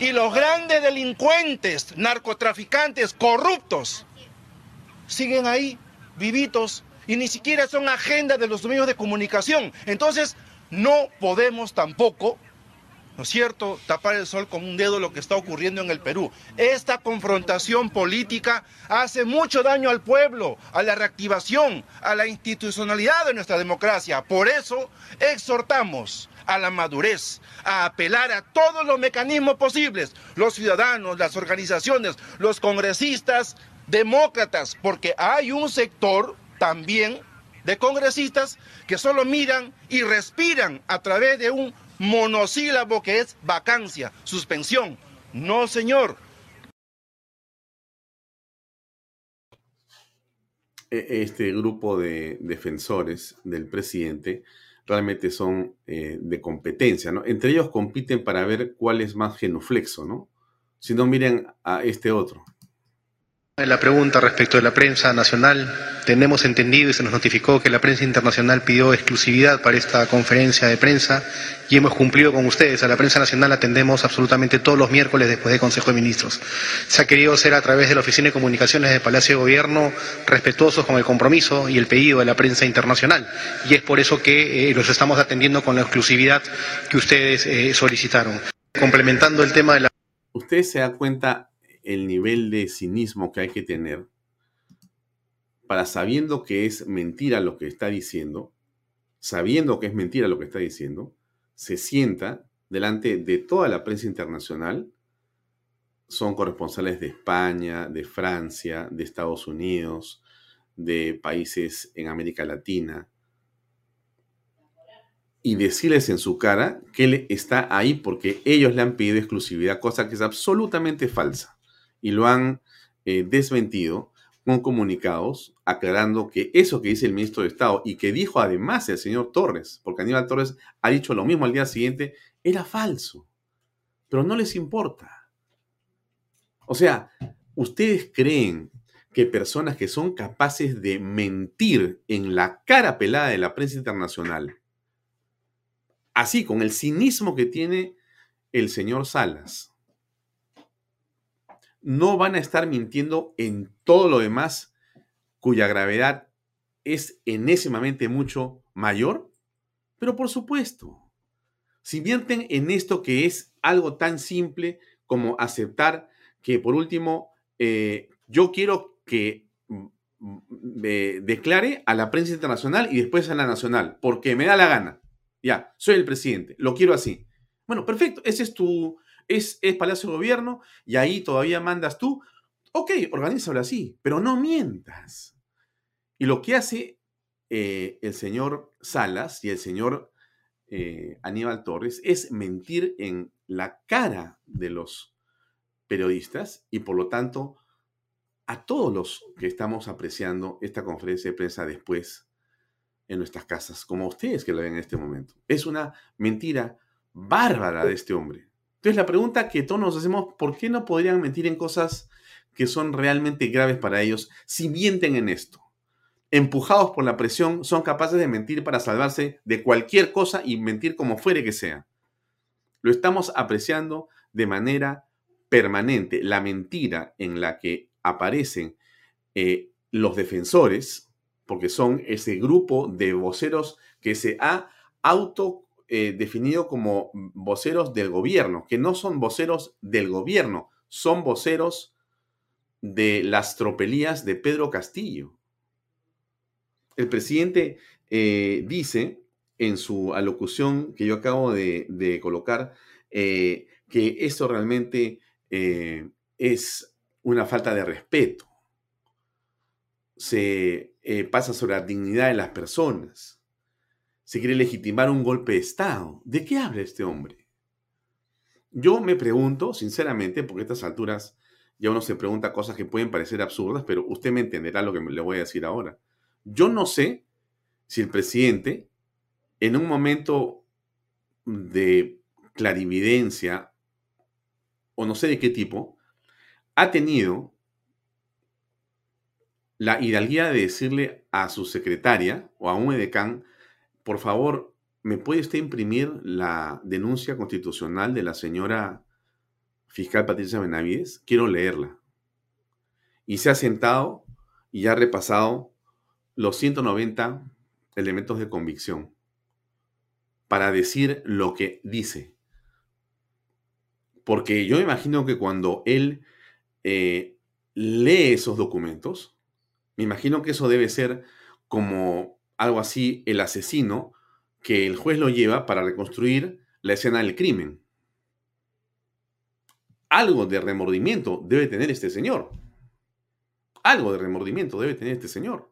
Y los grandes delincuentes, narcotraficantes, corruptos, siguen ahí, vivitos, y ni siquiera son agenda de los medios de comunicación. Entonces, no podemos tampoco ¿no es cierto?, tapar el sol con un dedo lo que está ocurriendo en el Perú. Esta confrontación política hace mucho daño al pueblo, a la reactivación, a la institucionalidad de nuestra democracia. Por eso exhortamos a la madurez, a apelar a todos los mecanismos posibles, los ciudadanos, las organizaciones, los congresistas, demócratas, porque hay un sector también de congresistas que solo miran y respiran a través de un monosílabo que es vacancia, suspensión. No, señor. E, este grupo de defensores del presidente realmente son eh, de competencia, ¿no? Entre ellos compiten para ver cuál es más genuflexo, ¿no? Si no, miren a este otro. La pregunta respecto de la prensa nacional, tenemos entendido y se nos notificó que la prensa internacional pidió exclusividad para esta conferencia de prensa y hemos cumplido con ustedes. A la prensa nacional atendemos absolutamente todos los miércoles después del Consejo de Ministros. Se ha querido hacer a través de la Oficina de Comunicaciones del Palacio de Gobierno respetuosos con el compromiso y el pedido de la prensa internacional y es por eso que eh, los estamos atendiendo con la exclusividad que ustedes eh, solicitaron. Complementando el tema de la... Usted se da cuenta el nivel de cinismo que hay que tener para sabiendo que es mentira lo que está diciendo, sabiendo que es mentira lo que está diciendo, se sienta delante de toda la prensa internacional, son corresponsales de España, de Francia, de Estados Unidos, de países en América Latina, y decirles en su cara que él está ahí porque ellos le han pedido exclusividad, cosa que es absolutamente falsa y lo han eh, desmentido con comunicados aclarando que eso que dice el ministro de Estado y que dijo además el señor Torres, porque Aníbal Torres ha dicho lo mismo al día siguiente, era falso. Pero no les importa. O sea, ¿ustedes creen que personas que son capaces de mentir en la cara pelada de la prensa internacional así, con el cinismo que tiene el señor Salas, no van a estar mintiendo en todo lo demás cuya gravedad es enésimamente mucho mayor? Pero por supuesto, si mienten en esto que es algo tan simple como aceptar que, por último, eh, yo quiero que mm, mm, declare a la prensa internacional y después a la nacional, porque me da la gana. Ya, soy el presidente, lo quiero así. Bueno, perfecto, ese es tu, es, Palacio de Gobierno y ahí todavía mandas tú. Ok, organízalo así, pero no mientas. Y lo que hace eh, el señor Salas y el señor eh, Aníbal Torres es mentir en la cara de los periodistas y por lo tanto a todos los que estamos apreciando esta conferencia de prensa después en nuestras casas, como ustedes que lo ven en este momento. Es una mentira bárbara de este hombre. Entonces la pregunta que todos nos hacemos, ¿por qué no podrían mentir en cosas que son realmente graves para ellos si mienten en esto? Empujados por la presión, son capaces de mentir para salvarse de cualquier cosa y mentir como fuere que sea. Lo estamos apreciando de manera permanente. La mentira en la que aparecen eh, los defensores, porque son ese grupo de voceros que se ha auto eh, definido como voceros del gobierno, que no son voceros del gobierno, son voceros de las tropelías de Pedro Castillo. El presidente eh, dice en su alocución que yo acabo de, colocar eh, que esto realmente es una falta de respeto. Se pasa sobre la dignidad de las personas se quiere legitimar un golpe de Estado. ¿De qué habla este hombre? Yo me pregunto, sinceramente, porque a estas alturas ya uno se pregunta cosas que pueden parecer absurdas, pero usted me entenderá lo que le voy a decir ahora. Yo no sé si el presidente, en un momento de clarividencia, o no sé de qué tipo, ha tenido la hidalguía de decirle a su secretaria o a un edecán, por favor, ¿me puede usted imprimir la denuncia constitucional de la señora fiscal Patricia Benavides? Quiero leerla. Y se ha sentado y ha repasado los 190 elementos de convicción para decir lo que dice. Porque yo imagino que cuando él eh, lee esos documentos, me imagino que eso debe ser como algo así, el asesino, que el juez lo lleva para reconstruir la escena del crimen. Algo de remordimiento debe tener este señor. Algo de remordimiento debe tener este señor.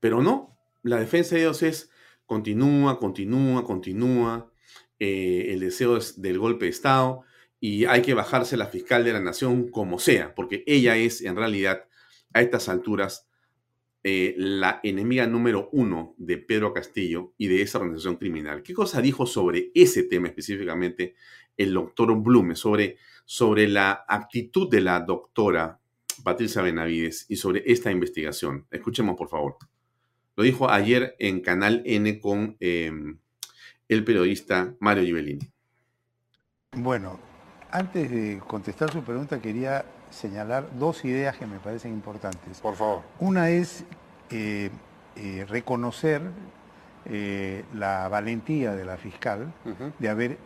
Pero no, la defensa de Dios es continúa, continúa, continúa. Eh, el deseo es del golpe de Estado y hay que bajarse la fiscal de la nación como sea, porque ella es en realidad a estas alturas eh, la enemiga número uno de Pedro Castillo y de esa organización criminal. ¿Qué cosa dijo sobre ese tema específicamente el doctor Blume, sobre, sobre la actitud de la doctora Patricia Benavides y sobre esta investigación? Escuchemos, por favor. Lo dijo ayer en Canal N con em, el periodista Mario Gibellini. Bueno, antes de contestar su pregunta, quería señalar dos ideas que me parecen importantes. Por favor. Una es eh, eh, reconocer eh, la valentía de la fiscal de haber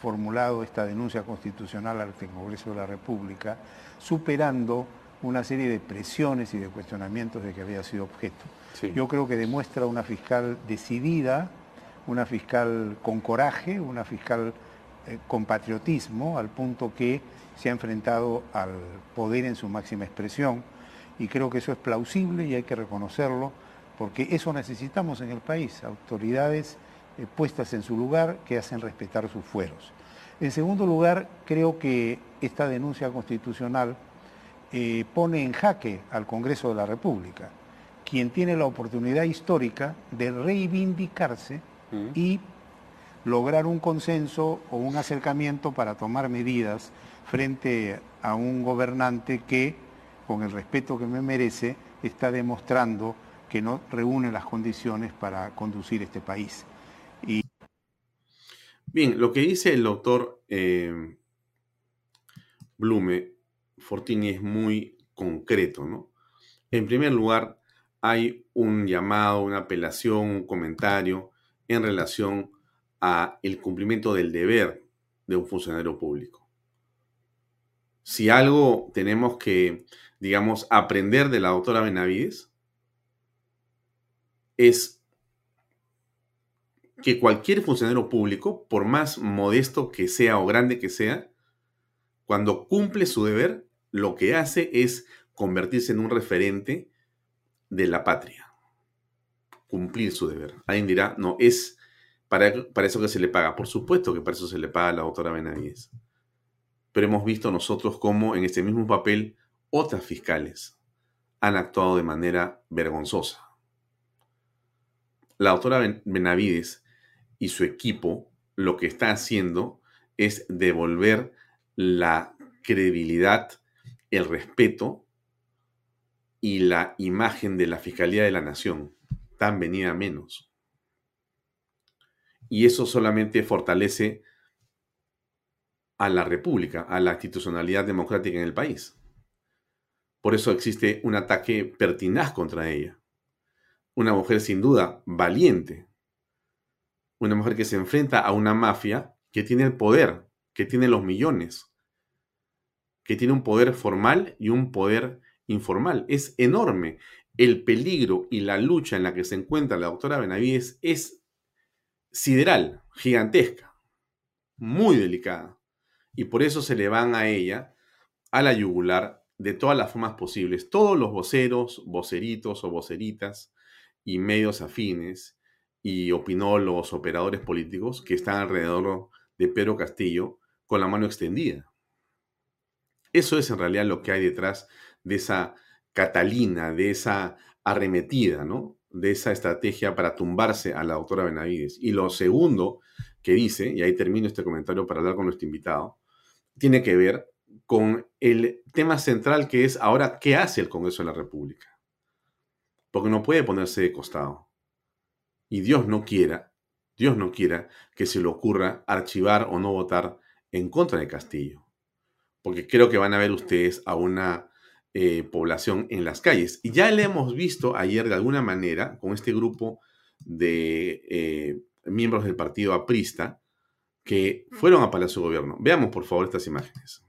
formulado esta denuncia constitucional al Congreso de la República, superando una serie de presiones y de cuestionamientos de que había sido objeto. Yo creo que demuestra una fiscal decidida, una fiscal con coraje, una fiscal con patriotismo, al punto que se ha enfrentado al poder en su máxima expresión y creo que eso es plausible y hay que reconocerlo porque eso necesitamos en el país, autoridades eh, puestas en su lugar que hacen respetar sus fueros. En segundo lugar, creo que esta denuncia constitucional eh, pone en jaque al Congreso de la República, quien tiene la oportunidad histórica de reivindicarse mm. y lograr un consenso o un acercamiento para tomar medidas frente a un gobernante que, con el respeto que me merece, está demostrando que no reúne las condiciones para conducir este país. Bien, lo que dice el doctor eh, Blume Fortini es muy concreto, ¿no? En primer lugar, hay un llamado, una apelación, un comentario en relación a el cumplimiento del deber de un funcionario público. Si algo tenemos que, digamos, aprender de la doctora Benavides, es que cualquier funcionario público, por más modesto que sea o grande que sea, cuando cumple su deber, lo que hace es convertirse en un referente de la patria. Cumplir su deber. Alguien dirá, no, es para, eso que se le paga. Por supuesto que para eso se le paga a la doctora Benavides. Pero hemos visto nosotros cómo en este mismo papel otras fiscales han actuado de manera vergonzosa. La doctora Benavides y su equipo lo que está haciendo es devolver la credibilidad, el respeto y la imagen de la Fiscalía de la Nación. Tan venida menos. Y eso solamente fortalece a la República, a la institucionalidad democrática en el país. Por eso existe un ataque pertinaz contra ella. Una mujer sin duda valiente. Una mujer que se enfrenta a una mafia que tiene el poder, que tiene los millones, que tiene un poder formal y un poder informal. Es enorme. El peligro y la lucha en la que se encuentra la doctora Benavides es sideral, gigantesca, muy delicada. Y por eso se le van a ella, a la yugular, de todas las formas posibles. Todos los voceros, voceritos o voceritas y medios afines y opinólogos, operadores políticos que están alrededor de Pedro Castillo con la mano extendida. Eso es en realidad lo que hay detrás de esa Catalina, de esa arremetida, ¿no? De esa estrategia para tumbarse a la doctora Benavides. Y lo segundo que dice, y ahí termino este comentario para hablar con nuestro invitado, tiene que ver con el tema central que es ahora qué hace el Congreso de la República. Porque no puede ponerse de costado. Y Dios no quiera, Dios no quiera que se le ocurra archivar o no votar en contra de Castillo. Porque creo que van a ver ustedes a una eh, población en las calles. Y ya le hemos visto ayer de alguna manera con este grupo de eh, miembros del partido aprista que fueron a Palacio Gobierno. Veamos por favor estas imágenes.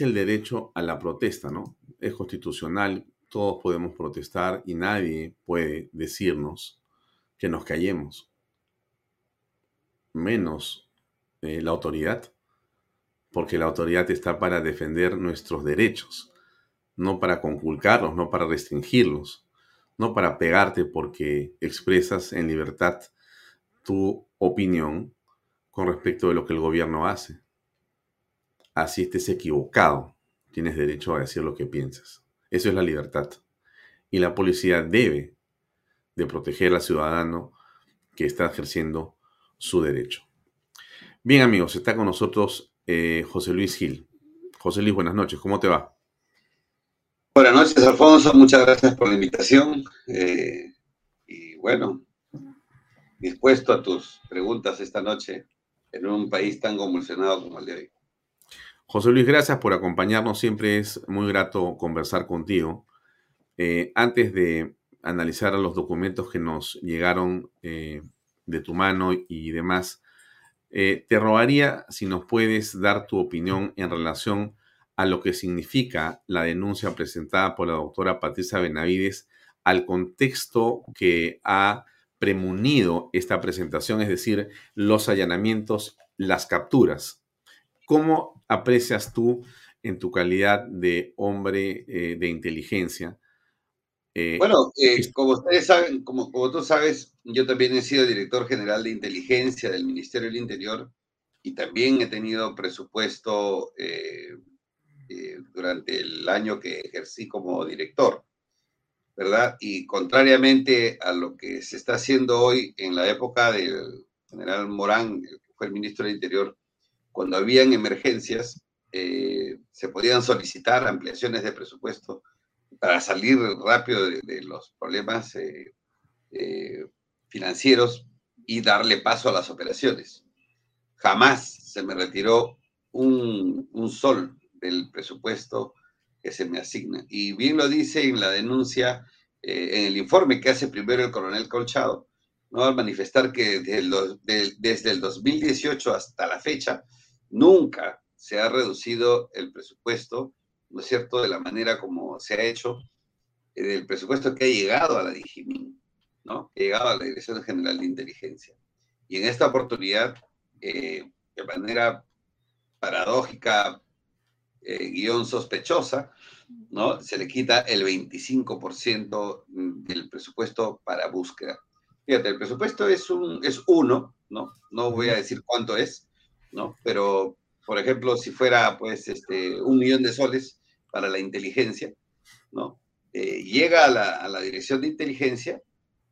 Es el derecho a la protesta, ¿no? Es constitucional, todos podemos protestar y nadie puede decirnos que nos callemos, menos eh, la autoridad, porque la autoridad está para defender nuestros derechos, no para conculcarlos, no para restringirlos, no para pegarte porque expresas en libertad tu opinión con respecto de lo que el gobierno hace. Así estés equivocado, tienes derecho a decir lo que piensas. Eso es la libertad. Y la policía debe de proteger al ciudadano que está ejerciendo su derecho. Bien amigos, está con nosotros eh, José Luis Gil. José Luis, buenas noches, ¿cómo te va? Buenas noches, Alfonso, muchas gracias por la invitación. Eh, y bueno, dispuesto a tus preguntas esta noche en un país tan convulsionado como el de hoy. José Luis, gracias por acompañarnos. Siempre es muy grato conversar contigo. Eh, antes de analizar los documentos que nos llegaron eh, de tu mano y demás, eh, te rogaría si nos puedes dar tu opinión en relación a lo que significa la denuncia presentada por la doctora Patricia Benavides al contexto que ha premunido esta presentación, es decir, los allanamientos, las capturas. ¿Cómo aprecias tú en tu calidad de hombre eh, de inteligencia? Eh, bueno, eh, como ustedes saben, como, como tú sabes, yo también he sido director general de inteligencia del Ministerio del Interior y también he tenido presupuesto durante el año que ejercí como director. ¿verdad? Y contrariamente a lo que se está haciendo hoy en la época del general Morán, que fue el ministro del Interior, cuando habían emergencias, eh, se podían solicitar ampliaciones de presupuesto para salir rápido de, los problemas eh, eh, financieros y darle paso a las operaciones. Jamás se me retiró un, un sol del presupuesto que se me asigna. Y bien lo dice en la denuncia, eh, en el informe que hace primero el coronel Colchado, ¿no? al manifestar que desde el, 2018 hasta la fecha nunca se ha reducido el presupuesto, ¿no es cierto?, de la manera como se ha hecho, eh, el presupuesto que ha llegado a la DIGIMIN, ¿no?, que ha llegado a la Dirección General de Inteligencia. Y en esta oportunidad, eh, de manera paradójica, eh, guion sospechosa, ¿no? Se le quita el 25% del presupuesto para búsqueda. Fíjate, el presupuesto es, un, es uno, ¿no? No voy a decir cuánto es, ¿no? Pero, por ejemplo, si fuera, pues, este, un millón de soles para la inteligencia, ¿no? Eh, llega a la, a la, dirección de inteligencia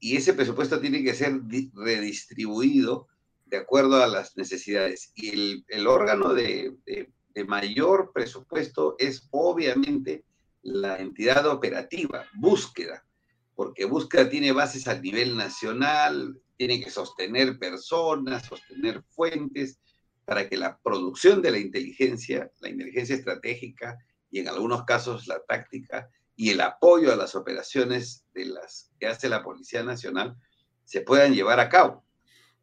y ese presupuesto tiene que ser redistribuido de acuerdo a las necesidades. Y el, el órgano de, de mayor presupuesto es obviamente la entidad operativa, búsqueda, porque búsqueda tiene bases a nivel nacional, tiene que sostener personas, sostener fuentes, para que la producción de la inteligencia, la inteligencia estratégica y en algunos casos la táctica y el apoyo a las operaciones de las que hace la Policía Nacional se puedan llevar a cabo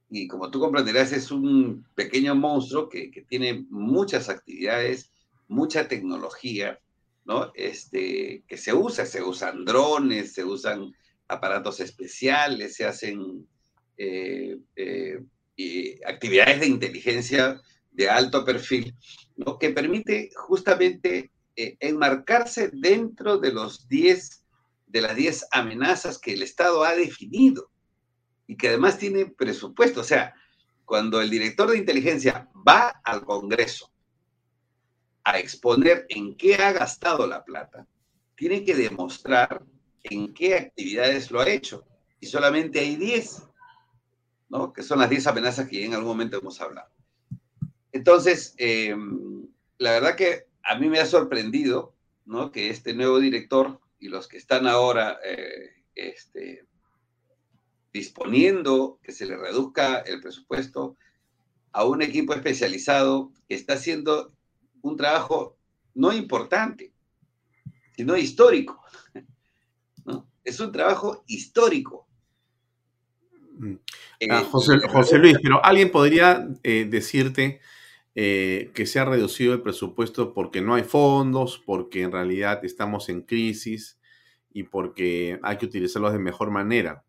y como tú comprenderás, es un pequeño monstruo que, tiene muchas actividades, mucha tecnología, ¿no? Este, que se usa, se usan drones, se usan aparatos especiales, se hacen eh, eh, actividades de inteligencia de alto perfil, ¿no? Que permite justamente eh, enmarcarse dentro de los 10, de las 10 amenazas que el Estado ha definido y que además tiene presupuesto. O sea, cuando el director de inteligencia va al Congreso a exponer en qué ha gastado la plata, tiene que demostrar en qué actividades lo ha hecho. Y solamente hay 10, ¿no? Que son las 10 amenazas que en algún momento hemos hablado. Entonces, em, la verdad que a mí me ha sorprendido, ¿no? Que este nuevo director y los que están ahora eh, este, disponiendo que se le reduzca el presupuesto a un equipo especializado que está haciendo un trabajo no importante, sino histórico. ¿no? Es un trabajo histórico. Mm. Ah, José, Luis, pero alguien podría eh, decirte eh, que se ha reducido el presupuesto porque no hay fondos, porque en realidad estamos en crisis y porque hay que utilizarlos de mejor manera.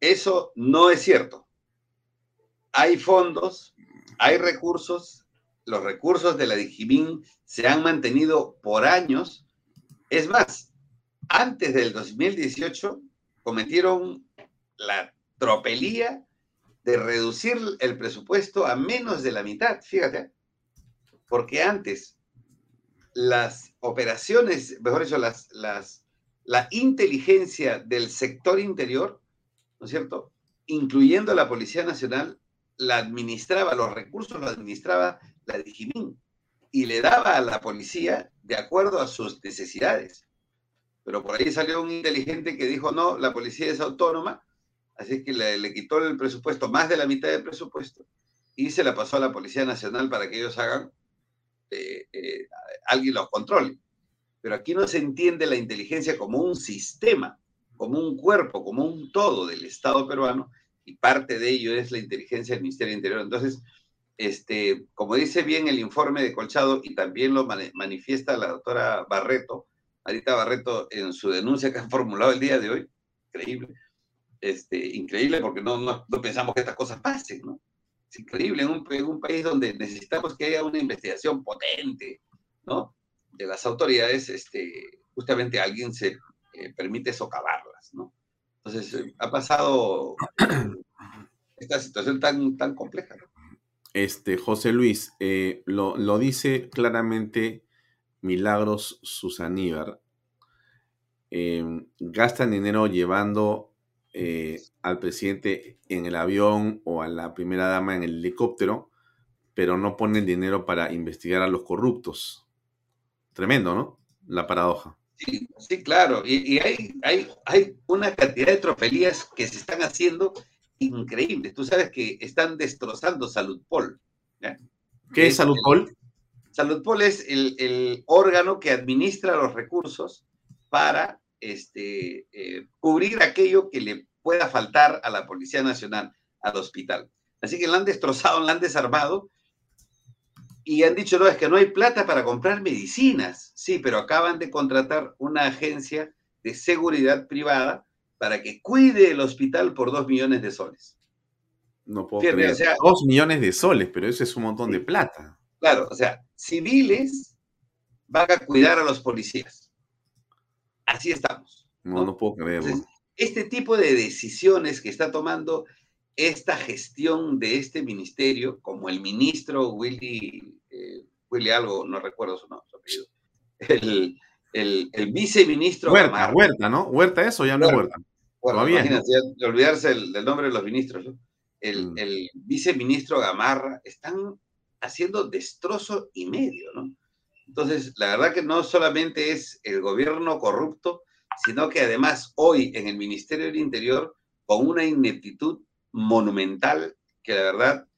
Eso no es cierto. Hay fondos, hay recursos, los recursos de la Digimin se han mantenido por años. Es más, antes del 2018 cometieron la tropelía de reducir el presupuesto a menos de la mitad, fíjate, porque antes las operaciones, mejor dicho, las, la inteligencia del sector interior, ¿no es cierto? Incluyendo la Policía Nacional, la administraba, los recursos los administraba la Digimin y le daba a la policía de acuerdo a sus necesidades. Pero por ahí salió un inteligente que dijo, no, la policía es autónoma, así que le, quitó el presupuesto, más de la mitad del presupuesto, y se la pasó a la Policía Nacional para que ellos hagan, eh, eh, alguien los controle. Pero aquí no se entiende la inteligencia como un sistema, como un cuerpo, como un todo del Estado peruano, y parte de ello es la inteligencia del Ministerio del Interior. Entonces, este, como dice bien el informe de Colchado, y también lo manifiesta la doctora Barreto, Marita Barreto, en su denuncia que ha formulado el día de hoy, increíble, este, increíble porque no, no, pensamos que estas cosas pasen, ¿no? Es increíble en un, en un, país donde necesitamos que haya una investigación potente, ¿no? De las autoridades, este, justamente alguien se eh, permite socavarlas, ¿no? Entonces, eh, ha pasado esta situación tan, tan compleja, ¿no? Este, José Luis, eh, lo, lo, dice claramente Milagros Susaníbar. gastan dinero llevando eh, al presidente en el avión o a la primera dama en el helicóptero, pero no ponen dinero para investigar a los corruptos. Tremendo, ¿no? La paradoja. Sí, sí claro. Y, hay, hay, hay, una cantidad de tropelías que se están haciendo increíbles. Tú sabes que están destrozando Salud Pol. ¿Qué es, Salud Pol? Salud Pol es el, el, órgano que administra los recursos para este, eh, cubrir aquello que le pueda faltar a la Policía Nacional, al hospital. Así que la han destrozado, la han desarmado y han dicho, no, es que no hay plata para comprar medicinas. Sí, pero acaban de contratar una agencia de seguridad privada para que cuide el hospital por dos millones de soles. No puedo creer. dos millones de soles, pero eso es un montón de plata. Claro, o sea, civiles van a cuidar a los policías así estamos. No, no, puedo creerlo. este tipo de decisiones que está tomando esta gestión de este ministerio, como el ministro Willy, eh, Willy algo, no recuerdo su, nombre, su apellido, el, el, el, viceministro. Huerta, Huerta, ¿no? Huerta eso, ya no es Huerta. Bueno, imagínate, de olvidarse del nombre de los ministros. ¿no? El, mm. el viceministro Gamarra están haciendo destrozo y medio, ¿no? Entonces, la verdad que no solamente es el gobierno corrupto, sino que además hoy en el Ministerio del Interior, con una ineptitud monumental que la verdad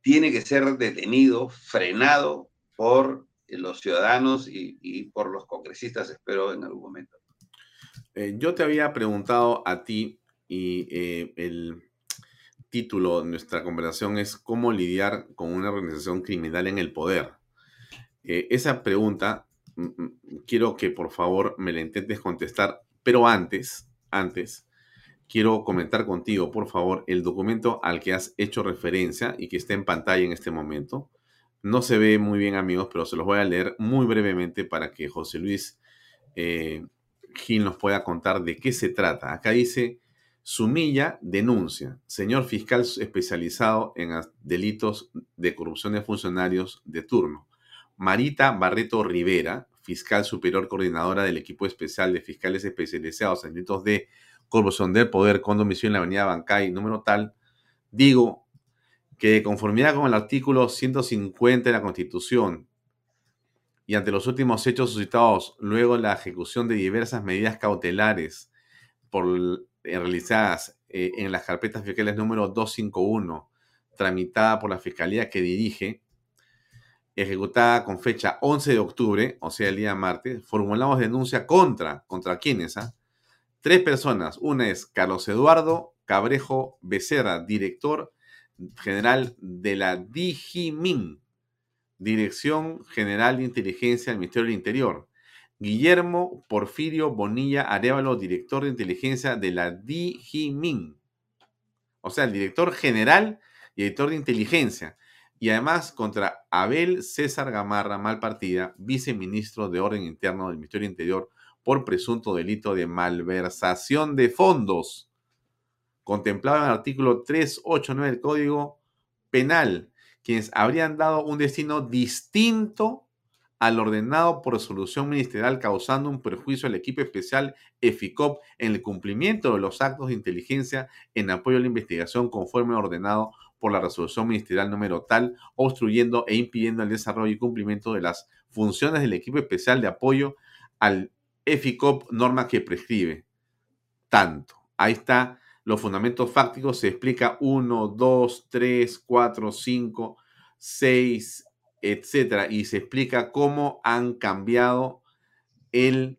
tiene que ser detenido, frenado por los ciudadanos y, por los congresistas, espero, en algún momento. Eh, yo te había preguntado a ti y eh, el título de nuestra conversación es cómo lidiar con una organización criminal en el poder. Eh, esa pregunta quiero que por favor me la intentes contestar, pero antes, antes, quiero comentar contigo, por favor, el documento al que has hecho referencia y que está en pantalla en este momento. No se ve muy bien, amigos, pero se los voy a leer muy brevemente para que José Luis eh, Gil nos pueda contar de qué se trata. Acá dice, Sumilla denuncia, señor fiscal especializado en delitos de corrupción de funcionarios de turno. Marita Barreto Rivera, fiscal superior coordinadora del equipo especial de fiscales especializados en delitos de corrupción del poder con domicilio en la avenida Bancay, número tal, digo que de conformidad con el artículo 150 de la Constitución y ante los últimos hechos suscitados luego la ejecución de diversas medidas cautelares por, eh, realizadas eh, en las carpetas fiscales número 251, tramitada por la Fiscalía que dirige, ejecutada con fecha 11 de octubre, o sea, el día martes, formulamos denuncia contra, ¿contra quiénes? Ah? Tres personas. Una es Carlos Eduardo Cabrejo Becerra, director general de la DIGIMIN, Dirección General de Inteligencia del Ministerio del Interior. Guillermo Porfirio Bonilla Arevalo, director de inteligencia de la DIGIMIN. O sea, el director general y director de inteligencia. Y además contra Abel César Gamarra Malpartida, viceministro de Orden Interno del Ministerio Interior, por presunto delito de malversación de fondos, contemplado en el artículo 389 del Código Penal, quienes habrían dado un destino distinto al ordenado por resolución ministerial causando un perjuicio al equipo especial EFICOP en el cumplimiento de los actos de inteligencia en apoyo a la investigación conforme ordenado por la resolución ministerial número tal, obstruyendo e impidiendo el desarrollo y cumplimiento de las funciones del equipo especial de apoyo al EFICOP, norma que prescribe. Tanto. Ahí está los fundamentos fácticos, se explica 1, 2, 3, 4, 5, 6, etcétera, y se explica cómo han cambiado el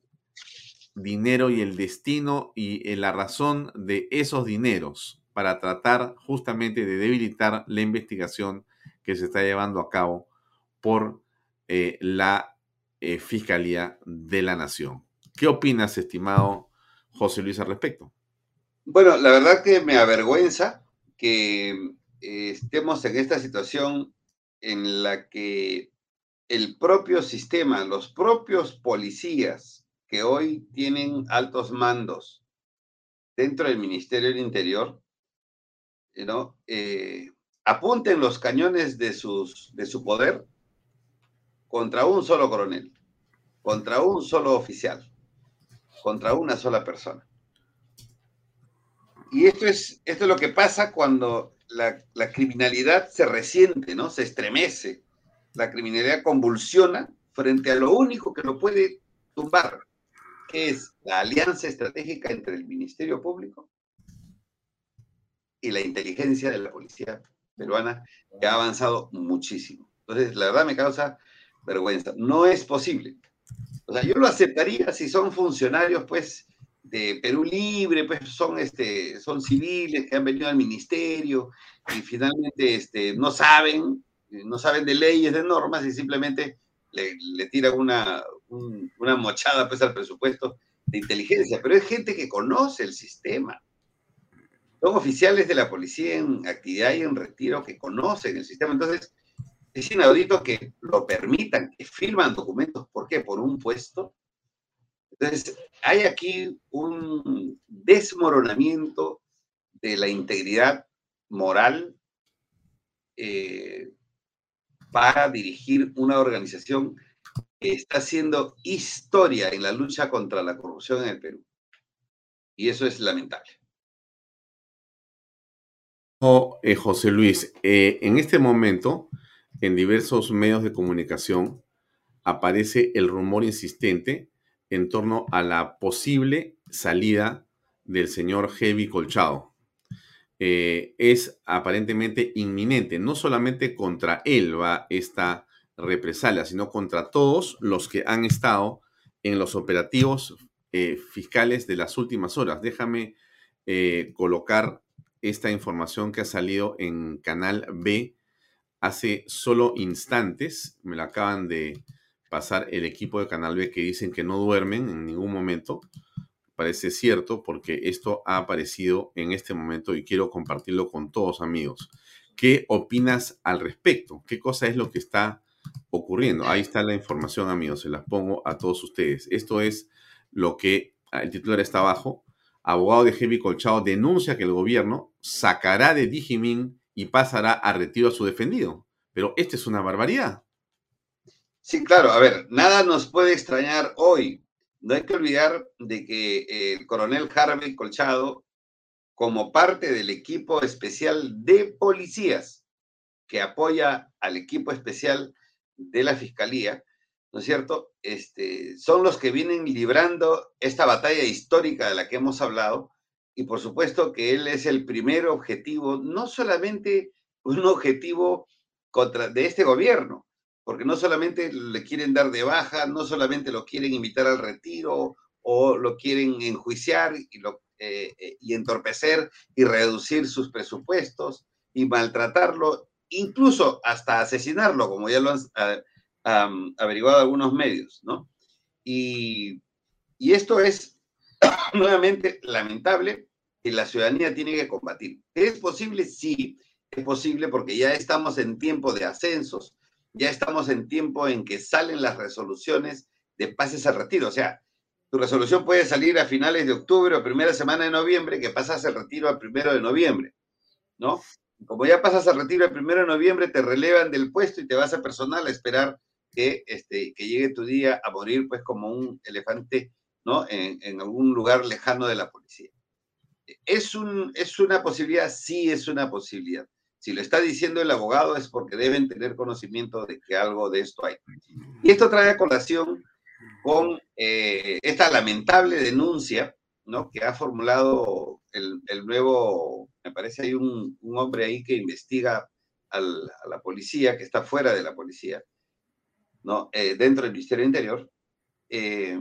dinero y el destino y eh, la razón de esos dineros para tratar justamente de debilitar la investigación que se está llevando a cabo por eh, la eh, Fiscalía de la Nación. ¿Qué opinas, estimado José Luis, al respecto? Bueno, la verdad que me avergüenza que estemos en esta situación en la que el propio sistema, los propios policías que hoy tienen altos mandos dentro del Ministerio del Interior, ¿no? Eh, apunten los cañones de, sus, de su poder contra un solo coronel, contra un solo oficial, contra una sola persona. Y esto es, esto es lo que pasa cuando la, criminalidad se resiente, ¿no? Se estremece. La criminalidad convulsiona frente a lo único que lo puede tumbar, que es la alianza estratégica entre el Ministerio Público y la inteligencia de la policía peruana, que ha avanzado muchísimo. Entonces, la verdad me causa vergüenza. No es posible. O sea, yo lo aceptaría si son funcionarios, pues, de Perú Libre, pues son, este, son civiles que han venido al ministerio y finalmente este, no saben, no saben de leyes, de normas y simplemente le, le tiran una, una mochada pues al presupuesto de inteligencia, pero es gente que conoce el sistema. Son oficiales de la policía en actividad y en retiro que conocen el sistema. Entonces, es inaudito que lo permitan, que firman documentos. ¿Por qué? Por un puesto entonces, hay aquí un desmoronamiento de la integridad moral eh, para dirigir una organización que está haciendo historia en la lucha contra la corrupción en el Perú. Y eso es lamentable. Oh, eh, José Luis, eh, en este momento, en diversos medios de comunicación, aparece el rumor insistente en torno a la posible salida del señor Heavy Colchado. Eh, es aparentemente inminente. No solamente contra él va esta represalia, sino contra todos los que han estado en los operativos fiscales de las últimas horas. Déjame colocar esta información que ha salido en Canal B hace solo instantes. Me la acaban de pasar el equipo de Canal B que dicen que no duermen en ningún momento. Parece cierto porque esto ha aparecido en este momento y quiero compartirlo con todos amigos. ¿Qué opinas al respecto? ¿Qué cosa es lo que está ocurriendo? Ahí está la información amigos, se las pongo a todos ustedes. Esto es lo que ah, el titular está abajo. Abogado de Heavy Colchado denuncia que el gobierno sacará de Digimin y pasará a retiro a su defendido. Pero esta es una barbaridad. Sí, claro, a ver, nada nos puede extrañar hoy. No hay que olvidar de que el coronel Harvey Colchado, como parte del equipo especial de policías que apoya al equipo especial de la Fiscalía, ¿no es cierto? Este, son los que vienen librando esta batalla histórica de la que hemos hablado y por supuesto que él es el primer objetivo, no solamente un objetivo contra, de este gobierno, porque no solamente le quieren dar de baja, no solamente lo quieren invitar al retiro o lo quieren enjuiciar y, lo, eh, eh, y entorpecer y reducir sus presupuestos, y maltratarlo, incluso hasta asesinarlo, como ya lo han averiguado algunos medios, ¿no? Y, y esto es nuevamente lamentable y la ciudadanía tiene que combatir. ¿Es posible? Sí, es posible porque ya estamos en tiempo de ascensos, ya estamos en tiempo en que salen las resoluciones de pases al retiro. O sea, tu resolución puede salir a finales de octubre o primera semana de noviembre, que pasas el retiro al primero de noviembre, ¿no? Como ya pasas el retiro el primero de noviembre, te relevan del puesto y te vas a personal a esperar que, este, que llegue tu día a morir, pues como un elefante, ¿no? En, algún lugar lejano de la policía. ¿Es, un, ¿Es una posibilidad? Sí, es una posibilidad. Si lo está diciendo el abogado es porque deben tener conocimiento de que algo de esto hay. Y esto trae a colación con eh, esta lamentable denuncia ¿no? que ha formulado el, nuevo, me parece hay un, hombre ahí que investiga a la policía, que está fuera de la policía, ¿no? Eh, dentro del Ministerio Interior, eh,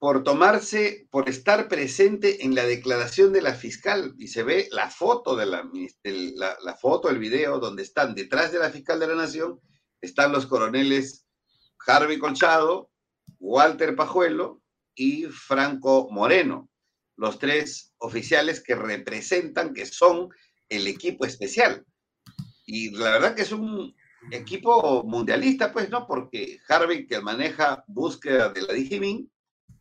por tomarse, por estar presente en la declaración de la fiscal. Y se ve la foto de la, la, foto, el video, donde están detrás de la fiscal de la Nación, están los coroneles Harvey Colchado, Walter Pajuelo y Franco Moreno, los tres oficiales que representan, que son el equipo especial. Y la verdad que es un equipo mundialista, pues, ¿no? Porque Harvey, que maneja búsqueda de la Digimin,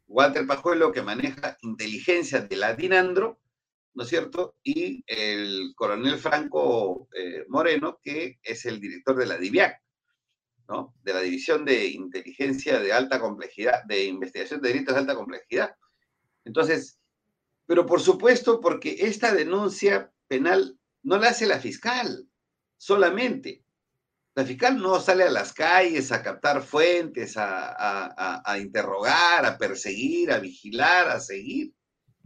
Walter Pajuelo, que maneja inteligencia de la DINANDRO, ¿no es cierto? Y el coronel Franco eh, Moreno, que es el director de la DIVIAC, ¿no? De la División de Inteligencia de Alta Complejidad, de Investigación de Delitos de Alta Complejidad. Entonces, pero por supuesto, porque esta denuncia penal no la hace la fiscal solamente. La fiscal no sale a las calles a captar fuentes, a, interrogar, a perseguir, a vigilar, a seguir,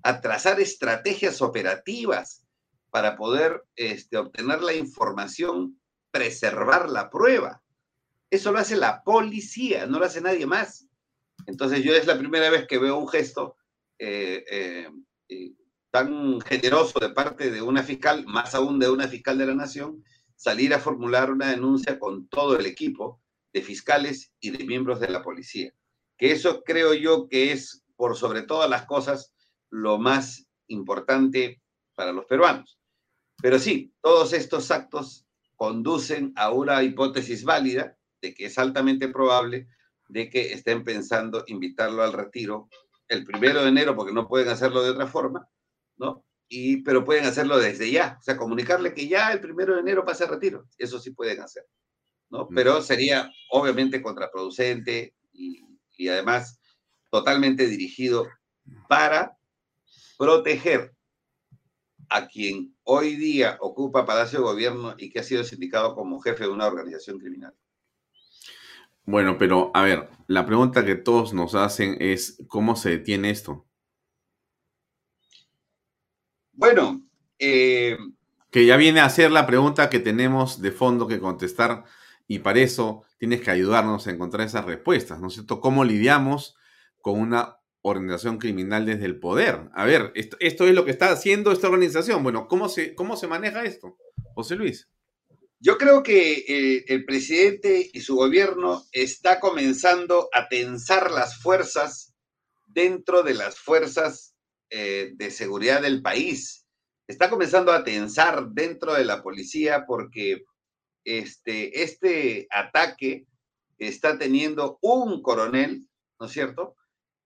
a trazar estrategias operativas para poder este, obtener la información, preservar la prueba. Eso lo hace la policía, no lo hace nadie más. Entonces yo es la primera vez que veo un gesto eh, eh, tan generoso de parte de una fiscal, más aún de una fiscal de la nación, salir a formular una denuncia con todo el equipo de fiscales y de miembros de la policía. Que eso creo yo que es, por sobre todas las cosas, lo más importante para los peruanos. Pero sí, todos estos actos conducen a una hipótesis válida de que es altamente probable de que estén pensando invitarlo al retiro el primero de enero, porque no pueden hacerlo de otra forma, ¿no? Pero pueden hacerlo desde ya, o sea, comunicarle que ya el primero de enero pasa a retiro, eso sí pueden hacer, ¿no? Pero sería obviamente contraproducente y, y además totalmente dirigido para proteger a quien hoy día ocupa Palacio de Gobierno y que ha sido sindicado como jefe de una organización criminal. Bueno, pero a ver, la pregunta que todos nos hacen es, ¿cómo se detiene esto? Bueno, eh, que ya viene a ser la pregunta que tenemos de fondo que contestar y para eso tienes que ayudarnos a encontrar esas respuestas, ¿no es cierto? ¿Cómo lidiamos con una organización criminal desde el poder? A ver, esto, es lo que está haciendo esta organización. Bueno, ¿cómo se, cómo se maneja esto? José Luis. Yo creo que eh, el presidente y su gobierno está comenzando a tensar las fuerzas dentro de las fuerzas eh, de seguridad del país. Está comenzando a tensar dentro de la policía porque este, este ataque está teniendo un coronel, ¿no es cierto?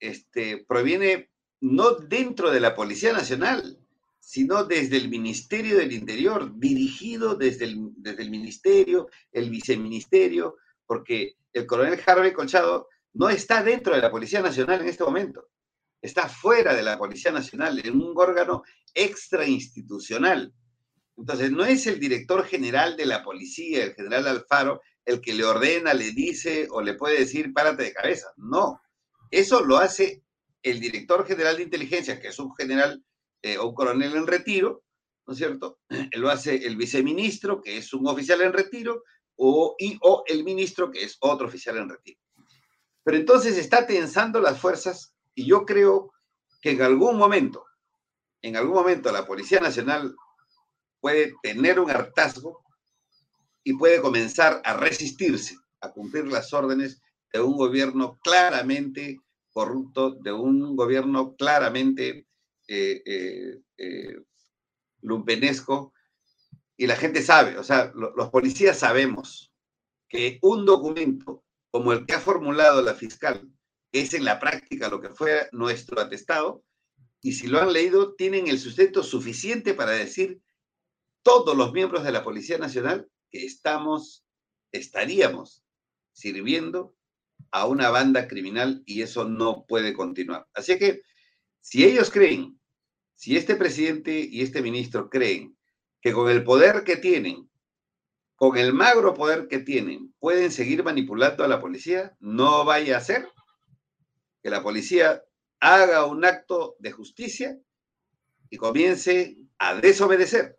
Este, proviene no dentro de la Policía Nacional, sino desde el Ministerio del Interior, dirigido desde el, desde el Ministerio, el Viceministerio, porque el coronel Harvey Colchado no está dentro de la Policía Nacional en este momento está fuera de la Policía Nacional, en un órgano extrainstitucional. Entonces, no es el director general de la policía, el general Alfaro, el que le ordena, le dice o le puede decir, párate de cabeza. No, eso lo hace el director general de inteligencia, que es un general eh, o un coronel en retiro, ¿no es cierto? Lo hace el viceministro, que es un oficial en retiro, o, o el ministro, que es otro oficial en retiro. Pero entonces está tensando las fuerzas y yo creo que en algún momento, en algún momento la Policía Nacional puede tener un hartazgo y puede comenzar a resistirse a cumplir las órdenes de un gobierno claramente corrupto, de un gobierno claramente eh, eh, eh, lumpenesco. Y la gente sabe, o sea, los policías sabemos que un documento como el que ha formulado la fiscal, es en la práctica lo que fue nuestro atestado, y si lo han leído, tienen el sustento suficiente para decir todos los miembros de la Policía Nacional que estamos, estaríamos sirviendo a una banda criminal y eso no puede continuar. Así que si ellos creen, si este presidente y este ministro creen que con el poder que tienen, con el magro poder que tienen, pueden seguir manipulando a la policía, no vaya a ser que la policía haga un acto de justicia y comience a desobedecer.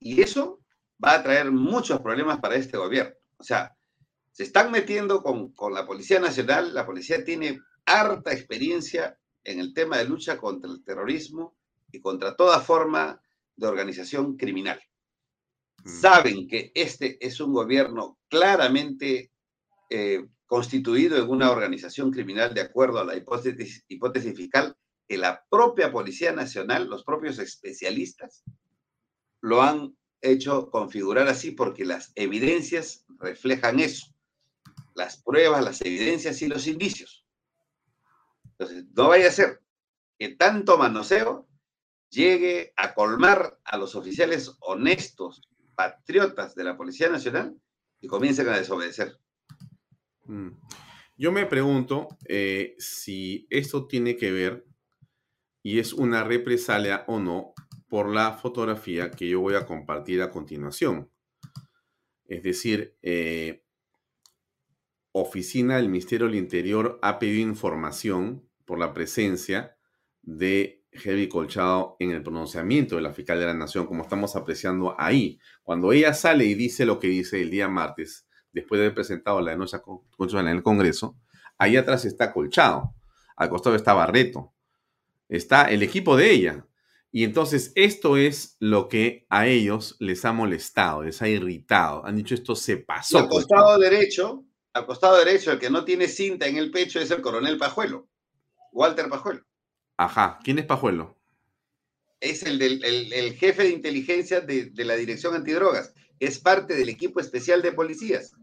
Y eso va a traer muchos problemas para este gobierno. O sea, se están metiendo con, la Policía Nacional. La policía tiene harta experiencia en el tema de lucha contra el terrorismo y contra toda forma de organización criminal. Mm. Saben que este es un gobierno claramente eh, constituido en una organización criminal de acuerdo a la hipótesis, hipótesis fiscal que la propia Policía Nacional, los propios especialistas, lo han hecho configurar así porque las evidencias reflejan eso las pruebas, las evidencias y los indicios. Entonces, no vaya a ser que tanto manoseo llegue a colmar a los oficiales honestos, patriotas de la Policía Nacional y comiencen a desobedecer. Mm. Yo me pregunto eh, si esto tiene que ver y es una represalia o no por la fotografía que yo voy a compartir a continuación. Es decir, eh, oficina del Ministerio del Interior ha pedido información por la presencia de Heavy Colchado en el pronunciamiento de la fiscal de la Nación, como estamos apreciando ahí. Cuando ella sale y dice lo que dice el día martes, después de haber presentado la denuncia constitucional en el Congreso, ahí atrás está Colchado, al costado está Barreto, está el equipo de ella. Y entonces esto es lo que a ellos les ha molestado, les ha irritado. Han dicho esto se pasó. al costado derecho al costado derecho, el que no tiene cinta en el pecho es el coronel Pajuelo, Walter Pajuelo. Ajá, ¿quién es Pajuelo? Es el, del, el, jefe de inteligencia de, la Dirección Antidrogas, es parte del equipo especial de policías.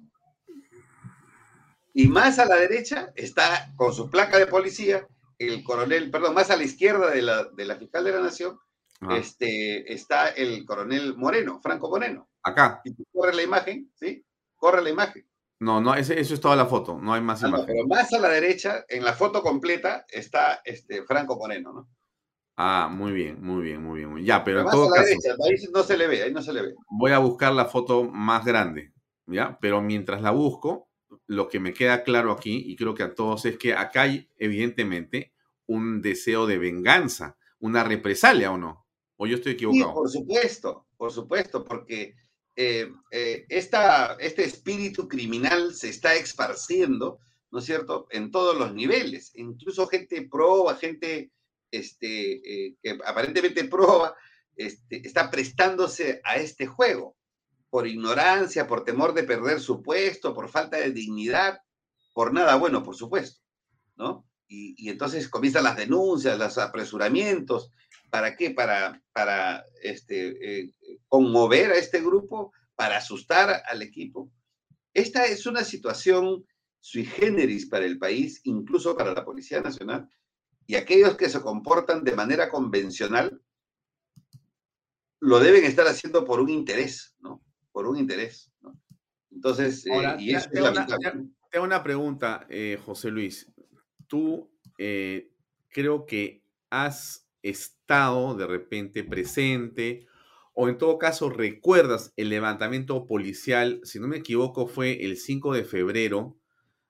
Y más a la derecha está con su placa de policía el coronel, perdón, más a la izquierda de la, de la fiscal de la Nación, este, está el coronel Moreno, Franco Moreno. Acá. Y corre la imagen, ¿sí? Corre la imagen. No, no, ese, eso es toda la foto, no hay más ah, pero más a la derecha, en la foto completa, está este Franco Moreno, ¿no? Ah, muy bien, muy bien, muy bien. Ya, pero, en todo caso. Derecha, ahí no se le ve, ahí no se le ve. Voy a buscar la foto más grande, ¿ya? Pero mientras la busco, lo que me queda claro aquí, y creo que a todos, es que acá hay evidentemente un deseo de venganza, una represalia, ¿o no? ¿O yo estoy equivocado? Sí, por supuesto, por supuesto, porque eh, eh, este espíritu criminal se está esparciendo, ¿no es cierto?, en todos los niveles, incluso gente proba, gente este, eh, que aparentemente proba, este, está prestándose a este juego, por ignorancia, por temor de perder su puesto, por falta de dignidad, por nada bueno, por supuesto, ¿no? Y, entonces comienzan las denuncias, los apresuramientos, ¿para qué? Para, para este, conmover a este grupo, para asustar al equipo. Esta es una situación sui generis para el país, incluso para la Policía Nacional, y aquellos que se comportan de manera convencional lo deben estar haciendo por un interés, ¿no? Por un interés, ¿no? Entonces, eh, y eso es lamentable. Tengo una pregunta, eh, José Luis. Tú eh, creo que has estado de repente presente o en todo caso recuerdas el levantamiento policial, si no me equivoco fue el 5 de febrero,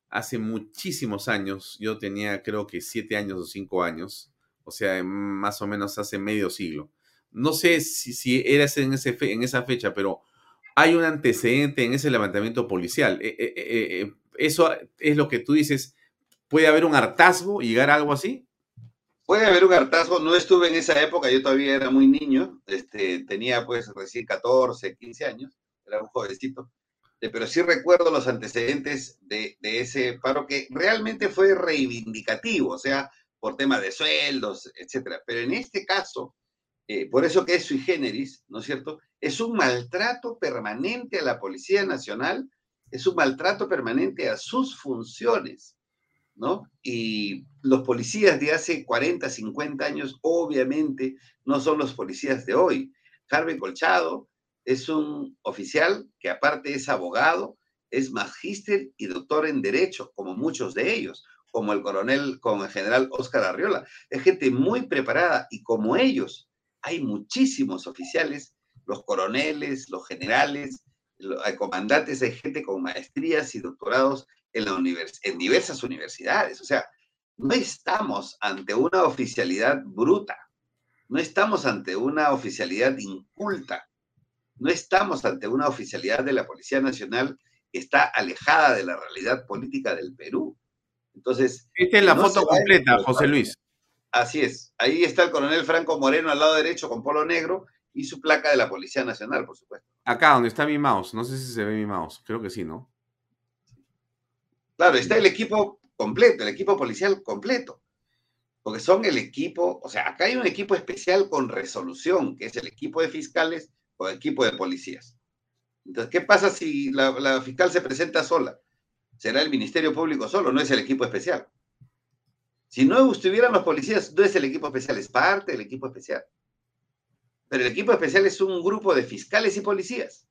hace muchísimos años, yo tenía creo que siete años o cinco años, o sea, más o menos hace medio siglo. No sé si, si era en, ese en esa fecha, pero hay un antecedente en ese levantamiento policial. Eh, eh, eh, eso es lo que tú dices, ¿puede haber un hartazgo llegar a algo así? Puede haber un hartazgo, no estuve en esa época, yo todavía era muy niño, este, tenía pues recién 14, 15 años, era un jovencito, eh, pero sí recuerdo los antecedentes de, ese paro que realmente fue reivindicativo, o sea, por tema de sueldos, etcétera. Pero en este caso, eh, por eso que es sui generis, ¿no es cierto? Es un maltrato permanente a la Policía Nacional, es un maltrato permanente a sus funciones, ¿no? Y los policías de hace 40, 50 años, obviamente, no son los policías de hoy. Harvey Colchado es un oficial que aparte es abogado, es magíster y doctor en Derecho, como muchos de ellos, como el coronel, como el general Oscar Arriola. Es gente muy preparada y como ellos, hay muchísimos oficiales, los coroneles, los generales, hay comandantes, hay gente con maestrías y doctorados en, la en diversas universidades. O sea, no estamos ante una oficialidad bruta, no estamos ante una oficialidad inculta, no estamos ante una oficialidad de la Policía Nacional que está alejada de la realidad política del Perú. Entonces. Esta es la foto completa, José Luis. Así es. Ahí está el coronel Franco Moreno al lado derecho con polo negro y su placa de la Policía Nacional, por supuesto. Acá, donde está mi mouse. No sé si se ve mi mouse. Creo que sí, ¿no? Claro, está el equipo completo, el equipo policial completo. Porque son el equipo, o sea, acá hay un equipo especial con resolución, que es el equipo de fiscales o equipo de policías. Entonces, ¿qué pasa si la, fiscal se presenta sola? Será el Ministerio Público solo, no es el equipo especial. Si no estuvieran los policías, no es el equipo especial, es parte del equipo especial. Pero el equipo especial es un grupo de fiscales y policías.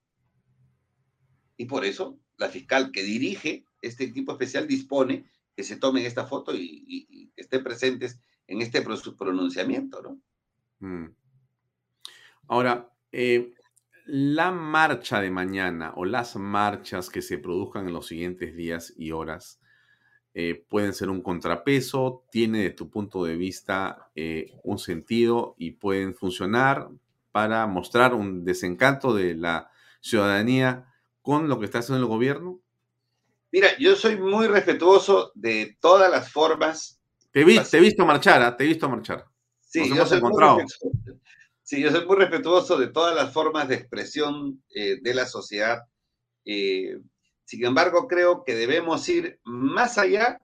Y por eso la fiscal que dirige este equipo especial dispone que se tomen esta foto y, estén presentes en este pronunciamiento, ¿no? Mm. Ahora, eh, la marcha de mañana o las marchas que se produzcan en los siguientes días y horas eh, pueden ser un contrapeso, tiene de tu punto de vista eh, un sentido y pueden funcionar para mostrar un desencanto de la ciudadanía con lo que está haciendo el gobierno? Mira, yo soy muy respetuoso de todas las formas. Te, he visto marchar, ¿ah? te he visto marchar. Sí, Nos hemos encontrado. Sí, yo soy muy respetuoso de todas las formas de expresión eh, de la sociedad. Eh, sin embargo, creo que debemos ir más allá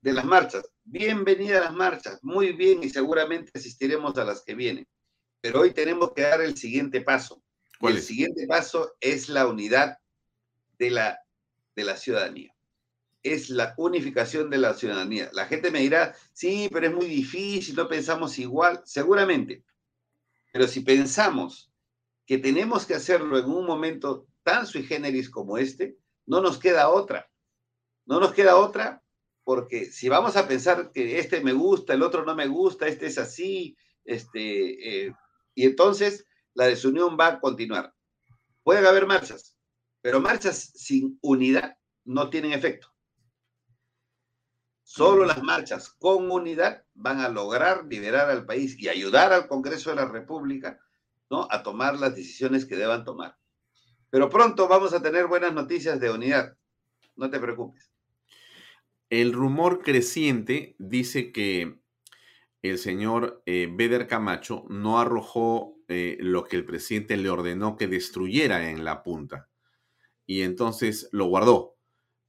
de las marchas. Bienvenidas las marchas, muy bien y seguramente asistiremos a las que vienen. Pero hoy tenemos que dar el siguiente paso. el siguiente paso es la unidad de la, de la ciudadanía. Es la unificación de la ciudadanía. La gente me dirá, sí, pero es muy difícil, no pensamos igual. Seguramente, pero si pensamos que tenemos que hacerlo en un momento tan sui generis como este, no nos queda otra. No nos queda otra porque si vamos a pensar que este me gusta, el otro no me gusta, este es así, este, eh, y entonces la desunión va a continuar. Pueden haber marchas, pero marchas sin unidad no tienen efecto. Solo las marchas con unidad van a lograr liberar al país y ayudar al Congreso de la República ¿no? a tomar las decisiones que deban tomar. Pero pronto vamos a tener buenas noticias de unidad. No te preocupes. El rumor creciente dice que el señor eh, Beder Camacho no arrojó eh, lo que el presidente le ordenó que destruyera en la punta. Y entonces lo guardó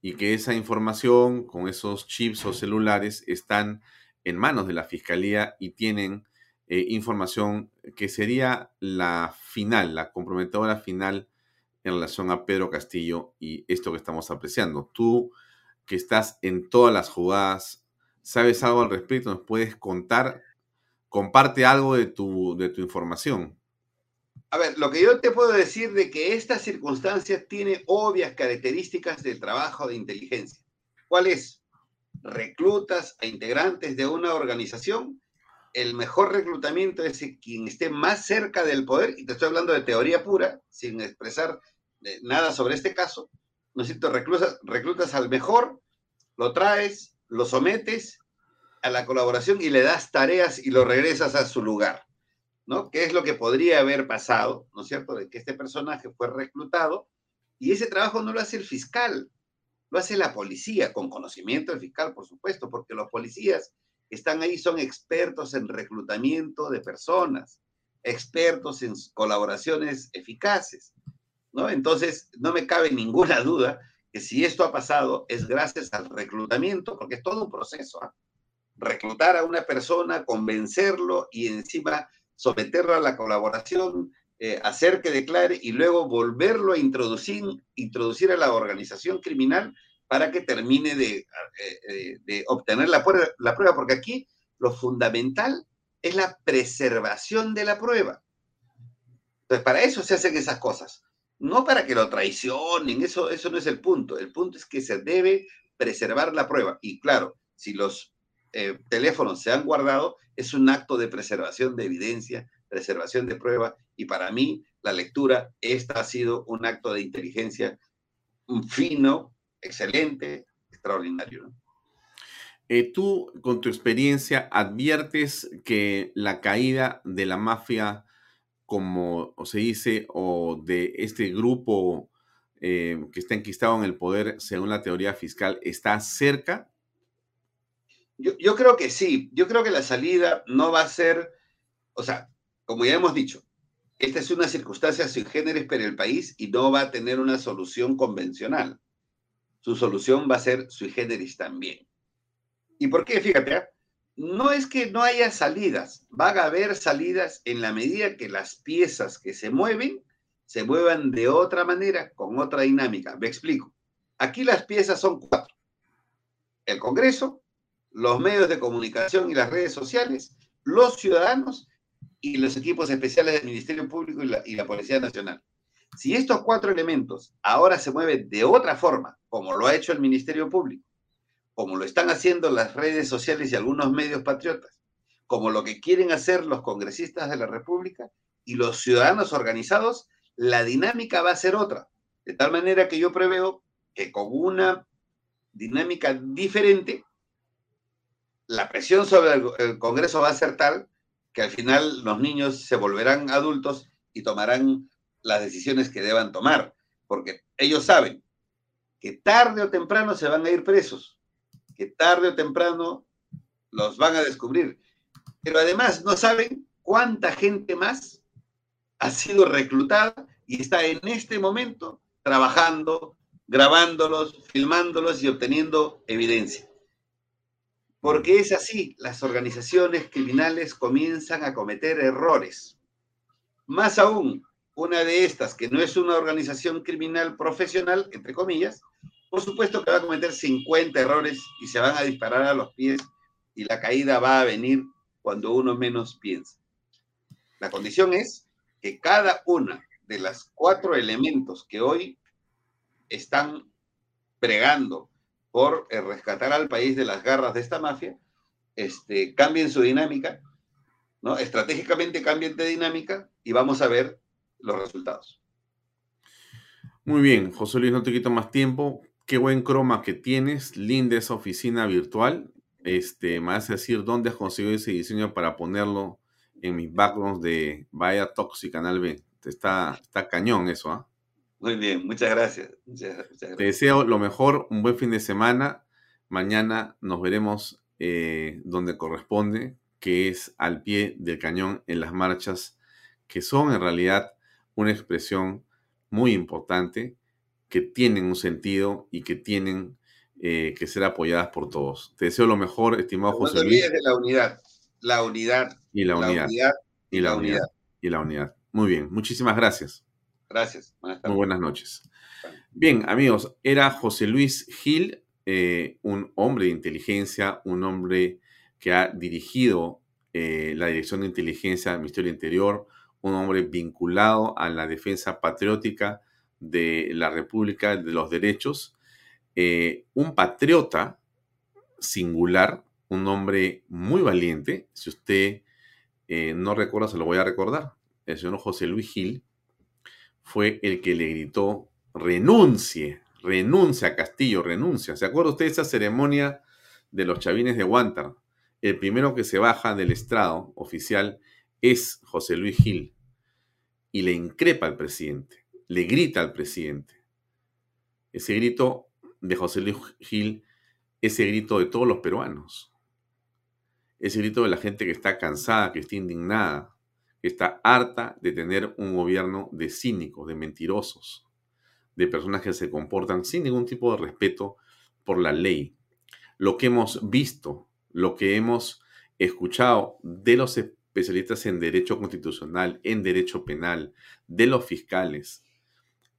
y que esa información con esos chips o celulares están en manos de la fiscalía y tienen eh, información que sería la final, la comprometedora final en relación a Pedro Castillo y esto que estamos apreciando. Tú que estás en todas las jugadas, ¿sabes algo al respecto? ¿Nos puedes contar? Comparte algo de tu, de tu información. A ver, lo que yo te puedo decir de que esta circunstancia tiene obvias características del trabajo de inteligencia. ¿Cuál es? Reclutas a integrantes de una organización. El mejor reclutamiento es quien esté más cerca del poder, y te estoy hablando de teoría pura, sin expresar nada sobre este caso. ¿No es cierto? Reclutas, al mejor, lo traes, lo sometes a la colaboración y le das tareas y lo regresas a su lugar. ¿no? ¿Qué es lo que podría haber pasado, ¿no es cierto?, de que este personaje fue reclutado y ese trabajo no lo hace el fiscal, lo hace la policía, con conocimiento del fiscal, por supuesto, porque los policías están ahí son expertos en reclutamiento de personas, expertos en colaboraciones eficaces, ¿no? Entonces, no me cabe ninguna duda que si esto ha pasado es gracias al reclutamiento, porque es todo un proceso. ¿ah? Reclutar a una persona, convencerlo y encima someterlo a la colaboración, eh, hacer que declare y luego volverlo a introducir, introducir a la organización criminal para que termine de, eh, eh, obtener la prueba, la prueba, porque aquí lo fundamental es la preservación de la prueba. Entonces, para eso se hacen esas cosas no para que lo traicionen, eso, eso no es el punto. El punto es que se debe preservar la prueba. Y claro, si los eh, teléfonos se han guardado, es un acto de preservación de evidencia, preservación de prueba. Y para mí, la lectura, esta ha sido un acto de inteligencia fino, excelente, extraordinario. Eh, tú, con tu experiencia, adviertes que la caída de la mafia como se dice, o de este grupo eh, que está enquistado en el poder, según la teoría fiscal, está cerca? Yo, creo que sí. Yo creo que la salida no va a ser, o sea, como ya hemos dicho, esta es una circunstancia sui generis para el país y no va a tener una solución convencional. Su solución va a ser sui generis también. ¿Y por qué? Fíjate, ¿eh? No es que no haya salidas, van a haber salidas en la medida que las piezas que se mueven se muevan de otra manera, con otra dinámica. Me explico. Aquí las piezas son cuatro. El Congreso, los medios de comunicación y las redes sociales, los ciudadanos y los equipos especiales del Ministerio Público y la, y la Policía Nacional. Si estos cuatro elementos ahora se mueven de otra forma, como lo ha hecho el Ministerio Público, como lo están haciendo las redes sociales y algunos medios patriotas, como lo que quieren hacer los congresistas de la República y los ciudadanos organizados, la dinámica va a ser otra. De tal manera que yo preveo que con una dinámica diferente, la presión sobre el, Congreso va a ser tal que al final los niños se volverán adultos y tomarán las decisiones que deban tomar, porque ellos saben que tarde o temprano se van a ir presos que tarde o temprano los van a descubrir. Pero además no saben cuánta gente más ha sido reclutada y está en este momento trabajando, grabándolos, filmándolos y obteniendo evidencia. Porque es así, las organizaciones criminales comienzan a cometer errores. Más aún, una de estas, que no es una organización criminal profesional, entre comillas, por supuesto que va a cometer 50 errores y se van a disparar a los pies y la caída va a venir cuando uno menos piensa. La condición es que cada una de las cuatro elementos que hoy están pregando por eh, rescatar al país de las garras de esta mafia, este, cambien su dinámica, ¿no? Estratégicamente cambien de dinámica y vamos a ver los resultados. Muy bien, José Luis, no te quito más tiempo. Qué buen croma que tienes, linda esa oficina virtual. Este, me vas a decir dónde has conseguido ese diseño para ponerlo en mis backgrounds de Vaya Toxic Canal B. Está, está cañón eso, ¿ah? Muy bien, muchas gracias. Te deseo lo mejor, un buen fin de semana. Mañana nos veremos eh, donde corresponde, que es al pie del cañón en las marchas, que son en realidad una expresión muy importante que tienen un sentido y que tienen eh, que ser apoyadas por todos. Te deseo lo mejor, estimado José no Luis. de la unidad, la unidad. Y la unidad. y la, unidad. Y la unidad. Muy bien, muchísimas gracias. Gracias. Muy buenas noches. Bien, amigos, era José Luis Gil, eh, un hombre de inteligencia, un hombre que ha dirigido eh, la Dirección de Inteligencia del Ministerio Interior, un hombre vinculado a la defensa patriótica de la República de los Derechos, eh, un patriota singular, un hombre muy valiente. Si usted eh, no recuerda, se lo voy a recordar. El señor José Luis Gil fue el que le gritó, renuncie, renuncia Castillo, renuncia. ¿Se acuerda usted de esa ceremonia de los chavines de Guantar? El primero que se baja del estrado oficial es José Luis Gil y le increpa al presidente le grita al presidente. Ese grito de José Luis Gil, ese grito de todos los peruanos. Es el grito de la gente que está cansada, que está indignada, que está harta de tener un gobierno de cínicos, de mentirosos, de personas que se comportan sin ningún tipo de respeto por la ley. Lo que hemos visto, lo que hemos escuchado de los especialistas en derecho constitucional, en derecho penal, de los fiscales,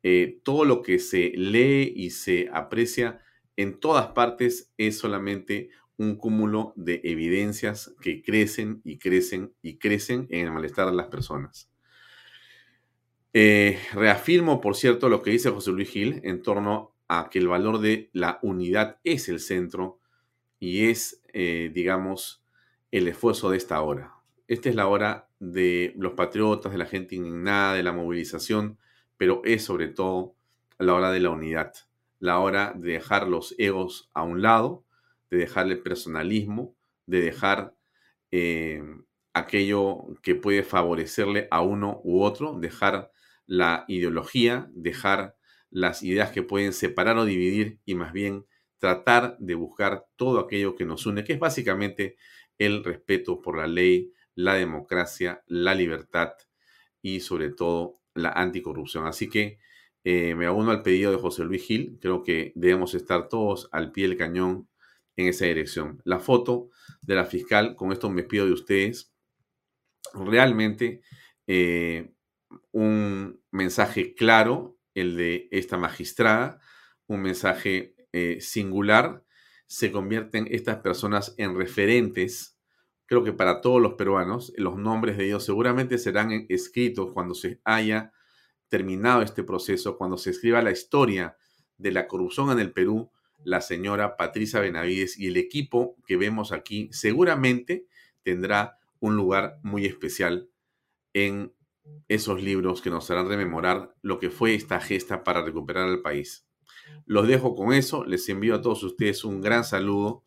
eh, todo lo que se lee y se aprecia en todas partes es solamente un cúmulo de evidencias que crecen y crecen y crecen en el malestar de las personas. Eh, reafirmo, por cierto, lo que dice José Luis Gil en torno a que el valor de la unidad es el centro y es, eh, digamos, el esfuerzo de esta hora. Esta es la hora de los patriotas, de la gente indignada, de la movilización, pero es sobre todo la hora de la unidad, la hora de dejar los egos a un lado, de dejar el personalismo, de dejar eh, aquello que puede favorecerle a uno u otro, dejar la ideología, dejar las ideas que pueden separar o dividir y más bien tratar de buscar todo aquello que nos une, que es básicamente el respeto por la ley, la democracia, la libertad y sobre todo la anticorrupción. Así que eh, me uno al pedido de José Luis Gil, creo que debemos estar todos al pie del cañón en esa dirección. La foto de la fiscal, con esto me pido de ustedes, realmente eh, un mensaje claro, el de esta magistrada, un mensaje eh, singular, se convierten estas personas en referentes. Creo que para todos los peruanos, los nombres de ellos seguramente serán escritos cuando se haya terminado este proceso, cuando se escriba la historia de la corrupción en el Perú, la señora Patricia Benavides y el equipo que vemos aquí seguramente tendrá un lugar muy especial en esos libros que nos harán rememorar lo que fue esta gesta para recuperar al país. Los dejo con eso, les envío a todos ustedes un gran saludo.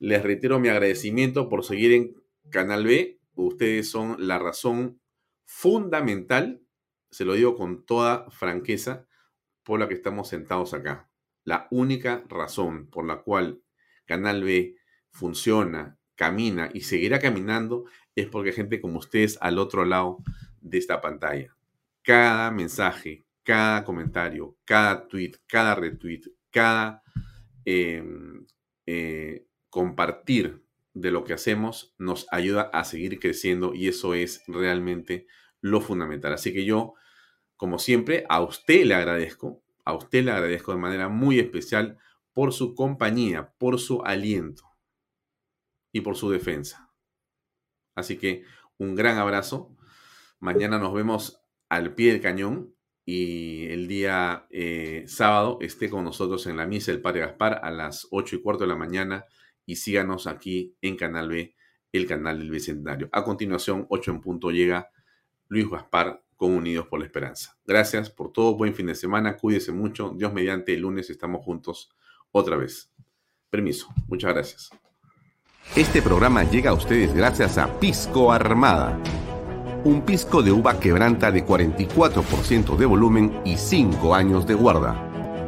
Les reitero mi agradecimiento por seguir en Canal B. Ustedes son la razón fundamental, se lo digo con toda franqueza, por la que estamos sentados acá. La única razón por la cual Canal B funciona, camina y seguirá caminando es porque hay gente como ustedes al otro lado de esta pantalla. Cada mensaje, cada comentario, cada tweet, cada retweet, cada em, eh, compartir de lo que hacemos nos ayuda a seguir creciendo y eso es realmente lo fundamental. Así que yo, como siempre, a usted le agradezco, a usted le agradezco de manera muy especial por su compañía, por su aliento y por su defensa. Así que un gran abrazo Mañana nos vemos al pie del cañón y el día eh, sábado esté con nosotros en la misa del Padre Gaspar a las 8 y cuarto de la mañana y síganos aquí en Canal B, el canal del Bicentenario. A continuación, 8 en punto, llega Luis Gaspar con Unidos por la Esperanza. Gracias por todo, buen fin de semana, cuídese mucho, Dios mediante, el lunes estamos juntos otra vez. Permiso, muchas gracias. Este programa llega a ustedes gracias a Pisco Armada un pisco de uva quebranta de 44% de volumen y 5 años de guarda.